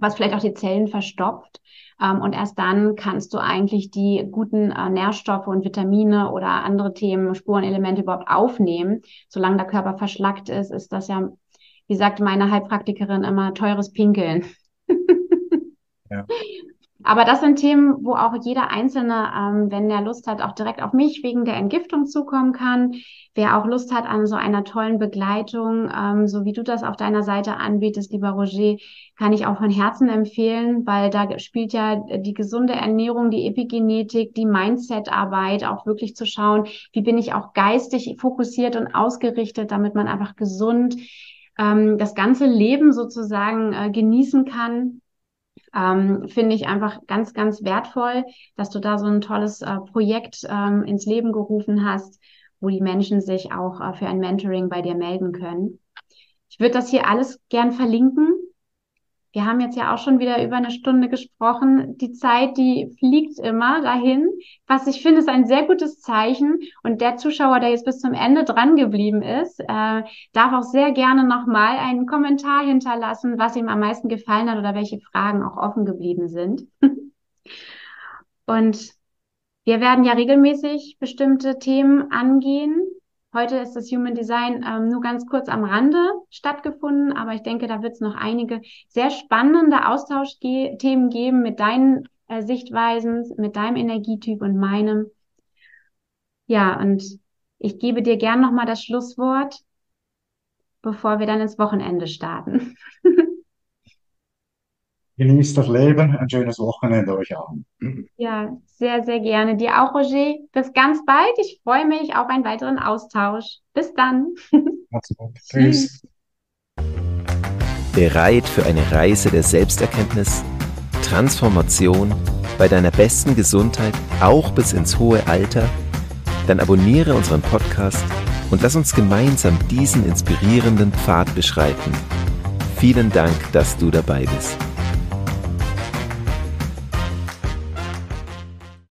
was vielleicht auch die Zellen verstopft. Ähm, und erst dann kannst du eigentlich die guten äh, Nährstoffe und Vitamine oder andere Themen, Spurenelemente überhaupt aufnehmen. Solange der Körper verschlackt ist, ist das ja, wie sagt meine Heilpraktikerin immer, teures Pinkeln. ja. *laughs* Aber das sind Themen, wo auch jeder Einzelne, ähm, wenn er Lust hat, auch direkt auf mich wegen der Entgiftung zukommen kann. Wer auch Lust hat an so einer tollen Begleitung, ähm, so wie du das auf deiner Seite anbietest, lieber Roger, kann ich auch von Herzen empfehlen, weil da spielt ja die gesunde Ernährung, die Epigenetik, die Mindset-Arbeit, auch wirklich zu schauen, wie bin ich auch geistig fokussiert und ausgerichtet, damit man einfach gesund ähm, das ganze Leben sozusagen äh, genießen kann ähm, finde ich einfach ganz, ganz wertvoll, dass du da so ein tolles äh, Projekt ähm, ins Leben gerufen hast, wo die Menschen sich auch äh, für ein Mentoring bei dir melden können. Ich würde das hier alles gern verlinken. Wir haben jetzt ja auch schon wieder über eine Stunde gesprochen. Die Zeit, die fliegt immer dahin. Was ich finde, ist ein sehr gutes Zeichen. Und der Zuschauer, der jetzt bis zum Ende dran geblieben ist, äh, darf auch sehr gerne nochmal einen Kommentar hinterlassen, was ihm am meisten gefallen hat oder welche Fragen auch offen geblieben sind. *laughs* Und wir werden ja regelmäßig bestimmte Themen angehen. Heute ist das Human Design ähm, nur ganz kurz am Rande stattgefunden, aber ich denke, da wird es noch einige sehr spannende Austauschthemen geben mit deinen äh, Sichtweisen, mit deinem Energietyp und meinem. Ja, und ich gebe dir gern nochmal das Schlusswort, bevor wir dann ins Wochenende starten. *laughs* Genießt das Leben, ein schönes Wochenende euch allen. Ja, sehr, sehr gerne. Dir auch, Roger. Bis ganz bald. Ich freue mich auf einen weiteren Austausch. Bis dann. *laughs* Macht's gut. Tschüss. Bereit für eine Reise der Selbsterkenntnis, Transformation bei deiner besten Gesundheit, auch bis ins hohe Alter? Dann abonniere unseren Podcast und lass uns gemeinsam diesen inspirierenden Pfad beschreiten. Vielen Dank, dass du dabei bist.